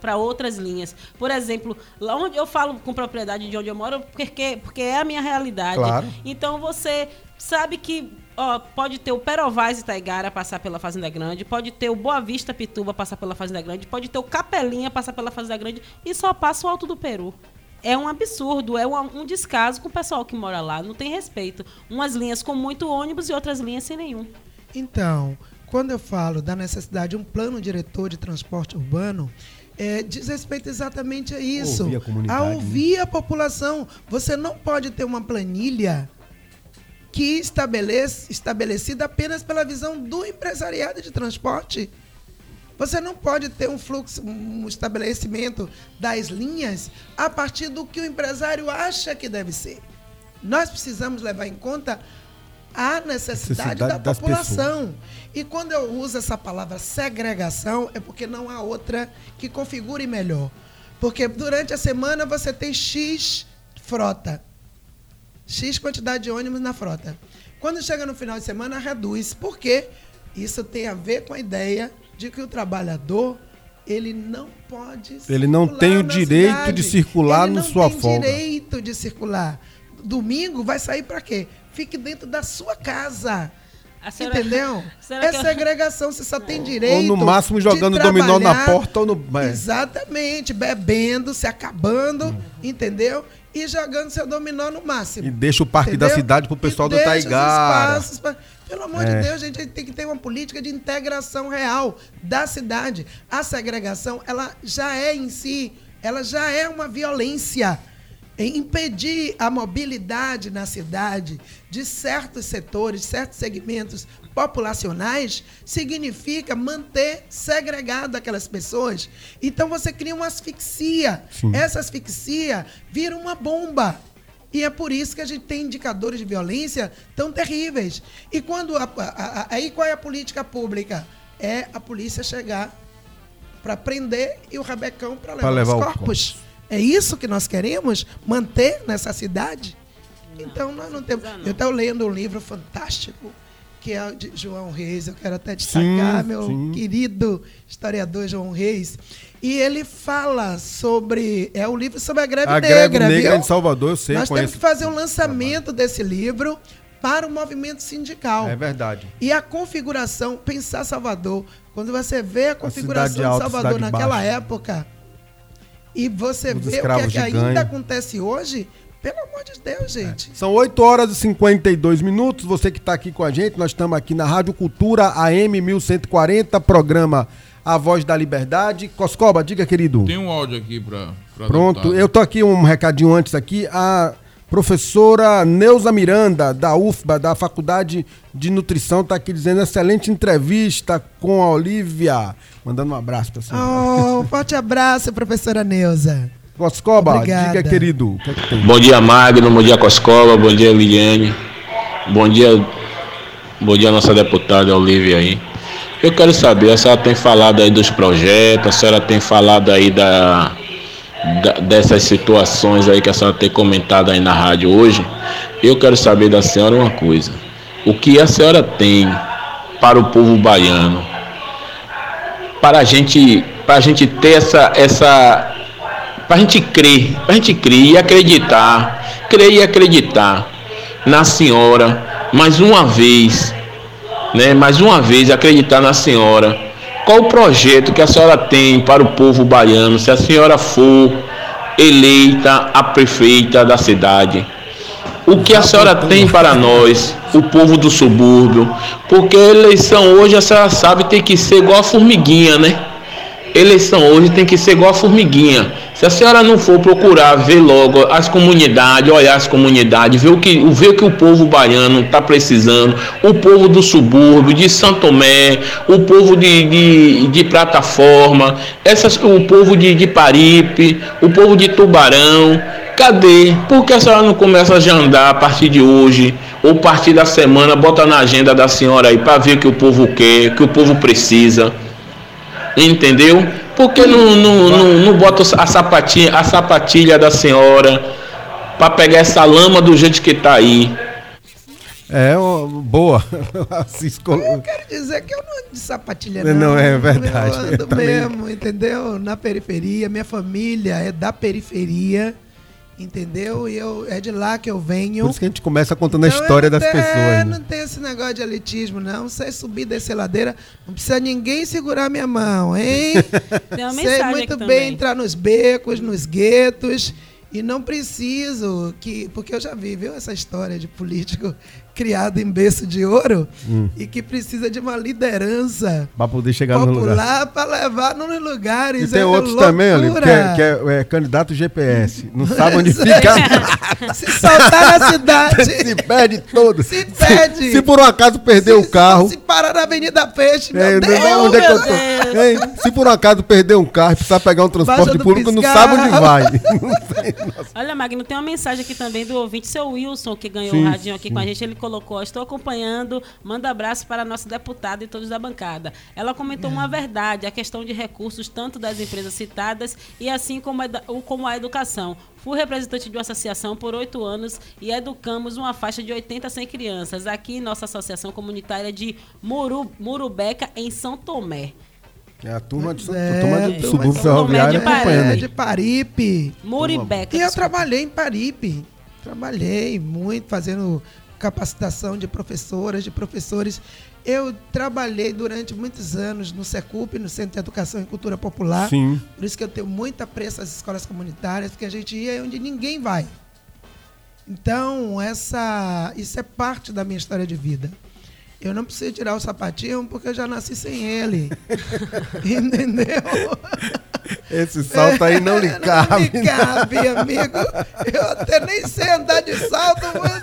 pra- outras linhas. Por exemplo, lá onde eu falo com propriedade de onde eu moro, porque, porque é a minha realidade. Claro. Então, você sabe que ó, pode ter o Perovaz Itaigara passar pela Fazenda Grande, pode ter o Boa Vista Pituba passar pela Fazenda Grande, pode ter o Capelinha passar pela Fazenda Grande e só passa o Alto do Peru. É um absurdo, é um, um descaso com o pessoal que mora lá, não tem respeito. Umas linhas com muito ônibus e outras linhas sem nenhum. Então, quando eu falo da necessidade de um plano diretor de transporte urbano, é, diz respeito exatamente a isso. Ouvir a comunidade, a né? ouvir a população. Você não pode ter uma planilha que estabelece, estabelecida apenas pela visão do empresariado de transporte. Você não pode ter um fluxo, um estabelecimento das linhas a partir do que o empresário acha que deve ser. Nós precisamos levar em conta a necessidade, Necessidade da população. E quando eu uso essa palavra segregação, é porque não há outra que configure melhor. Porque durante a semana você tem X frota. X quantidade de ônibus na frota. Quando chega no final de semana, reduz. Por quê? Isso tem a ver com a ideia de que o trabalhador ele não pode Ele não tem o na direito cidade. de circular Ele não sua tem folga. direito de circular. Domingo vai sair para quê? Fique dentro da sua casa. A senhora- Entendeu? *laughs* Será É eu- segregação, você só tem direito. Ou no máximo jogando dominó na porta ou no. é. Exatamente, bebendo, se acabando, entendeu? E jogando seu dominó no máximo. E deixa o parque da Entendeu? cidade pro pessoal E do Taigara. espaços pra- Pelo amor É. de Deus, gente, a gente tem que ter uma política de integração real da cidade. A segregação, ela já é em si, ela já é uma violência. Impedir a mobilidade na cidade de certos setores, certos segmentos populacionais, significa manter segregado aquelas pessoas. Então você cria uma asfixia. Sim. Essa asfixia vira uma bomba. E é por isso que a gente tem indicadores de violência tão terríveis. E quando a- a- a- aí qual é a política pública? É a polícia chegar para prender e o rabecão para levar, levar os corpos. É isso que nós queremos manter nessa cidade? então nós não temos. não. Eu estou lendo um livro fantástico que é o de João Reis. Eu quero até destacar Sim, meu sim. querido historiador João Reis. E ele fala sobre. É o livro sobre a greve A negra. greve negra viu? em Salvador, eu sei, Nós temos que fazer um lançamento desse livro para o movimento sindical. É verdade. E a configuração, pensar Salvador, quando você vê a configuração cidade de alta, Salvador naquela baixa. época, e você Os vê o que, é que ainda acontece hoje, pelo amor de Deus, gente. São 8 horas e 52 minutos. Você que está aqui com a gente, nós estamos aqui na Rádio Cultura AM 1140, programa A Voz da Liberdade. Coscoba, diga, querido. Tem um áudio aqui pra Pronto, deputado. eu tô aqui um recadinho antes aqui. A professora Neuza Miranda, da UFBA, da Faculdade de Nutrição, tá aqui dizendo excelente entrevista com a Olivia. Mandando um abraço pra senhora. Oh, forte abraço, professora Neuza. Coscoba, obrigada. diga, querido. O que é que tem? Bom dia, Magno. Bom dia, Coscola. Bom dia, Liliane. Bom dia, bom dia, nossa deputada Olivia aí. Eu quero saber, a senhora tem falado aí dos projetos, a senhora tem falado aí da- dessas situações aí que a senhora tem comentado aí na rádio hoje. Eu quero saber da senhora uma coisa. O que a senhora tem para o povo baiano? Para a gente, para a gente ter essa, essa para a gente crer, para a gente crer e acreditar, crer e acreditar na senhora mais uma vez, né? Mais uma vez acreditar na senhora. Qual o projeto que a senhora tem para o povo baiano se a senhora for eleita a prefeita da cidade? O que a senhora tem para nós, o povo do subúrbio? Porque a eleição hoje, a senhora sabe, tem que ser igual a formiguinha, né? Eleição hoje tem que ser igual a formiguinha. Se a senhora não for procurar ver logo as comunidades, olhar as comunidades, ver o que, ver o, que o povo baiano está precisando, o povo do subúrbio, de Santo Tomé, o povo de, de, de plataforma, essas, o povo de, de Paripe, o povo de Tubarão. Cadê? Por que a senhora não começa a andar a partir de hoje, ou a partir da semana, bota na agenda da senhora aí para ver o que o povo quer, o que o povo precisa? Entendeu? Por que não, não, não, não bota a sapatilha, a sapatilha da senhora para pegar essa lama do jeito que tá aí? É, ó, boa. *laughs* Colo- Eu quero dizer que eu não ando de sapatilha, Não, não. é verdade. Eu Eu ando também- mesmo, entendeu? Na periferia. Minha família é da periferia, entendeu? E eu, é de lá que eu venho. Por isso que a gente começa contando a Então, eu história das tenho- pessoas. É, né? não tem esse negócio de elitismo, não. Você subir dessa ladeira, não precisa ninguém segurar minha mão, hein? *laughs* Sei muito bem também. entrar nos becos, nos guetos. E não preciso que. Porque eu já vi, viu, essa história de político criado em berço de ouro e que precisa de uma liderança Pra poder chegar no lugar. popular para levar nos lugares. E tem é outros loucura. também, Olívio, que, é, que é, é candidato GPS. Não *laughs* sabe onde Pois é. fica. Se soltar na cidade. *laughs* se perde todo. Se perde. Se por um acaso perder o Se- carro. Se parar na Avenida Peixe, meu É, Deus. não- onde é que eu tô? Deus. Hein? Se por um acaso perder um carro e precisar pegar um transporte público, não piscar. sabe onde vai. *laughs* Olha, Magno, tem uma mensagem aqui também do ouvinte, seu Wilson, que ganhou Sim, o radinho aqui com a gente. Ele colocou: Estou acompanhando, manda abraço para a nossa deputada e todos da bancada. Ela comentou uma verdade, a questão de recursos, tanto das empresas citadas e assim como a, como a educação. Fui representante de uma associação por oito anos e educamos uma faixa de 80 a 100 crianças aqui em nossa associação comunitária de Muru, Murubeca, em São Tomé. É a turma de, É, turma turma subúrbio de ferroviário São Tomé de acompanhando. É de Paripe. Muribeca. E eu trabalhei em Paripe. Trabalhei muito fazendo capacitação de professoras, de professores. Eu trabalhei durante muitos anos no SECUP, no Centro de Educação e Cultura Popular. Sim. Por isso que eu tenho muita apreço às escolas comunitárias, porque a gente ia onde ninguém vai. Então, essa, isso é parte da minha história de vida. Eu não preciso tirar o sapatinho porque eu já nasci sem ele. *laughs* Entendeu? Esse salto aí não *laughs* lhe cabe. Não me cabe, amigo. Eu até nem sei andar de salto, mas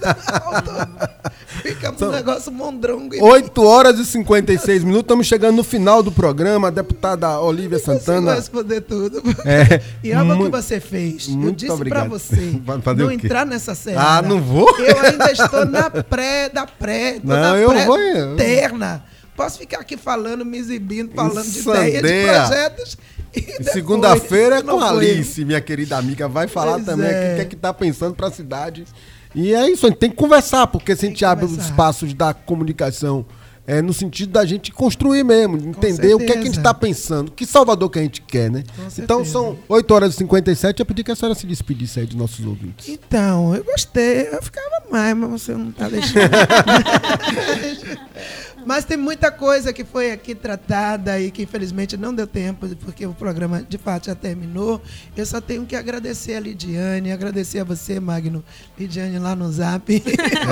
fica um negócio mondrongo. em mim. 8 horas e 56 minutos, estamos chegando no final do programa. A deputada Olivia Eu consigo Santana. responder tudo. É, e olha o que você fez. Eu disse obrigado. pra você *laughs* Vai fazer não entrar nessa série. Ah, não vou? Eu ainda estou na pré da pré. *laughs* Não, na eu pré vou, eu-. Posso ficar aqui falando, me exibindo, falando de ideias, de projetos. Segunda-feira é com a. Alice, minha querida amiga. Vai falar Pois também é. o que é que tá pensando pra cidade. E é isso, a gente tem que conversar, porque se a gente abre os espaços da comunicação é no sentido da gente construir mesmo, entender o que é que a gente certeza. tá pensando, que Salvador que a gente quer, né? Com Então certeza. são 8 horas e 57, eu pedi que a senhora se despedisse aí dos nossos ouvintes. Então, eu gostei. Eu ficava mais, mas você não tá deixando. *laughs* mas tem muita coisa que foi aqui tratada e que infelizmente não deu tempo, porque o programa de fato já terminou. Eu só tenho que agradecer a Lidiane, agradecer a você, Magno. Lidiane lá no zap.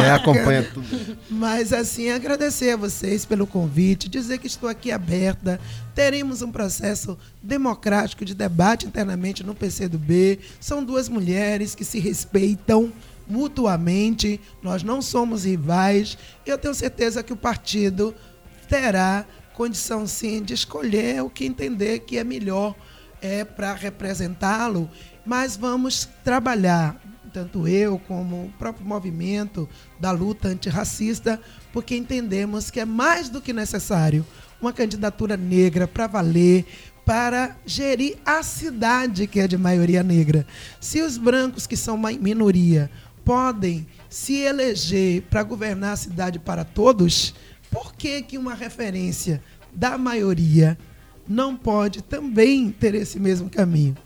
É, acompanha *laughs* tudo. Mas assim, agradecer a vocês pelo convite, dizer que estou aqui aberta. Teremos um processo democrático de debate internamente no PCdoB. São duas mulheres que se respeitam mutuamente. Nós não somos rivais. Eu tenho certeza que o partido terá condição sim de escolher o que entender que é melhor é, para representá-lo, mas vamos trabalhar, tanto eu como o próprio movimento da luta antirracista, porque entendemos que é mais do que necessário uma candidatura negra para valer, para gerir a cidade que é de maioria negra. Se os brancos, que são minoria, podem se eleger para governar a cidade para todos, por que, que uma referência da maioria não pode também ter esse mesmo caminho?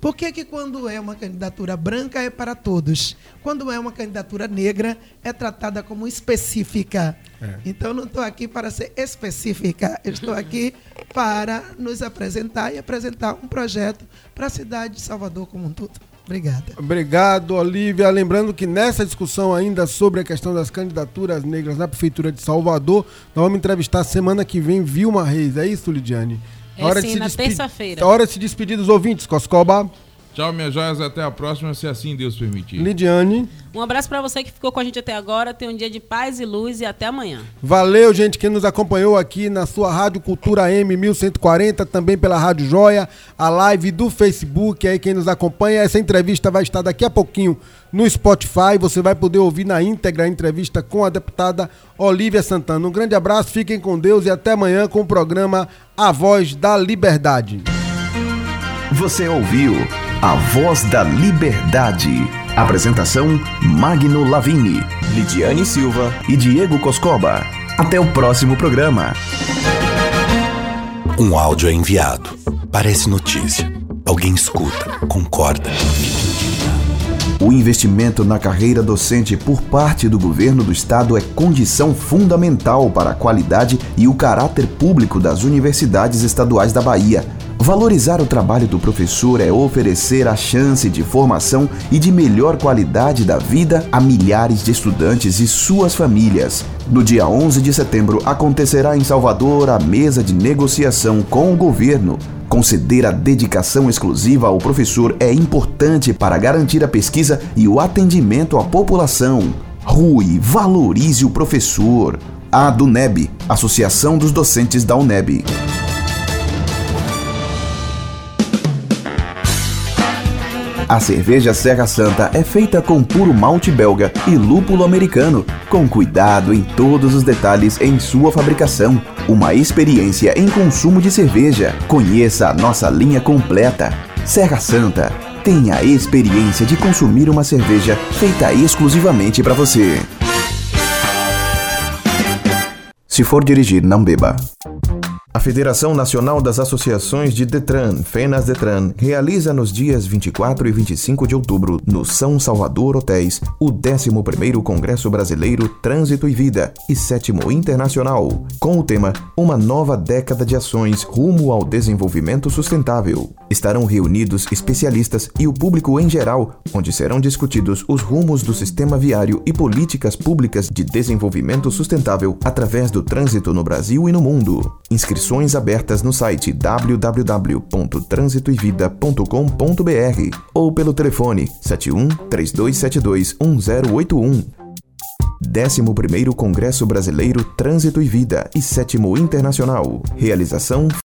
Por que, que quando é uma candidatura branca é para todos? Quando é uma candidatura negra é tratada como específica. Então eu não estou aqui para ser específica, estou aqui para nos apresentar e apresentar um projeto para a cidade de Salvador como um todo. Obrigada. Obrigado, Olivia. Lembrando que nessa discussão ainda sobre a questão das candidaturas negras na Prefeitura de Salvador, nós vamos entrevistar semana que vem Vilma Reis. É isso, Lidiane? É sim, na terça-feira. É hora de se despedir dos ouvintes, Coscoba, Tchau, minhas joias. Até a próxima, se assim Deus permitir. Lidiane. Um abraço pra você que ficou com a gente até agora. Tenha um dia de paz e luz e até amanhã. Valeu, gente, quem nos acompanhou aqui na sua Rádio Cultura M 1140, também pela Rádio Joia, a live do Facebook, aí quem nos acompanha. Essa entrevista vai estar daqui a pouquinho no Spotify, você vai poder ouvir na íntegra a entrevista com a deputada Olivia Santana. Um grande abraço, fiquem com Deus e até amanhã com o programa A Voz da Liberdade. Você ouviu A Voz da Liberdade. Apresentação: Magno Lavini, Lidiane Silva e Diego Coscoba. Até o próximo programa. Um áudio é enviado. Parece notícia. Alguém escuta, concorda. O investimento na carreira docente por parte do governo do estado é condição fundamental para a qualidade e o caráter público das universidades estaduais da Bahia. Valorizar o trabalho do professor é oferecer a chance de formação e de melhor qualidade da vida a milhares de estudantes e suas famílias. No dia 11 de setembro acontecerá em Salvador a mesa de negociação com o governo. Conceder a dedicação exclusiva ao professor é importante para garantir a pesquisa e o atendimento à população. Rui, valorize o professor. A DUNEB, Associação dos Docentes da UNEB. A cerveja Serra Santa é feita com puro malte belga e lúpulo americano, com cuidado em todos os detalhes em sua fabricação. Uma experiência em consumo de cerveja. Conheça a nossa linha completa. Serra Santa. Tenha a experiência de consumir uma cerveja feita exclusivamente para você. Se for dirigir, não beba. A Federação Nacional das Associações de Detran, FENAS Detran, realiza nos dias 24 e 25 de outubro, no São Salvador Hotéis, o 11º Congresso Brasileiro Trânsito e Vida e 7º Internacional, com o tema Uma nova década de ações rumo ao desenvolvimento sustentável. Estarão reunidos especialistas e o público em geral, onde serão discutidos os rumos do sistema viário e políticas públicas de desenvolvimento sustentável através do trânsito no Brasil e no mundo. Inscrições abertas no site www.transitoevida.com.br ou pelo telefone 71 3272 1081. 11º Congresso Brasileiro Trânsito e Vida e 7 Internacional. Realização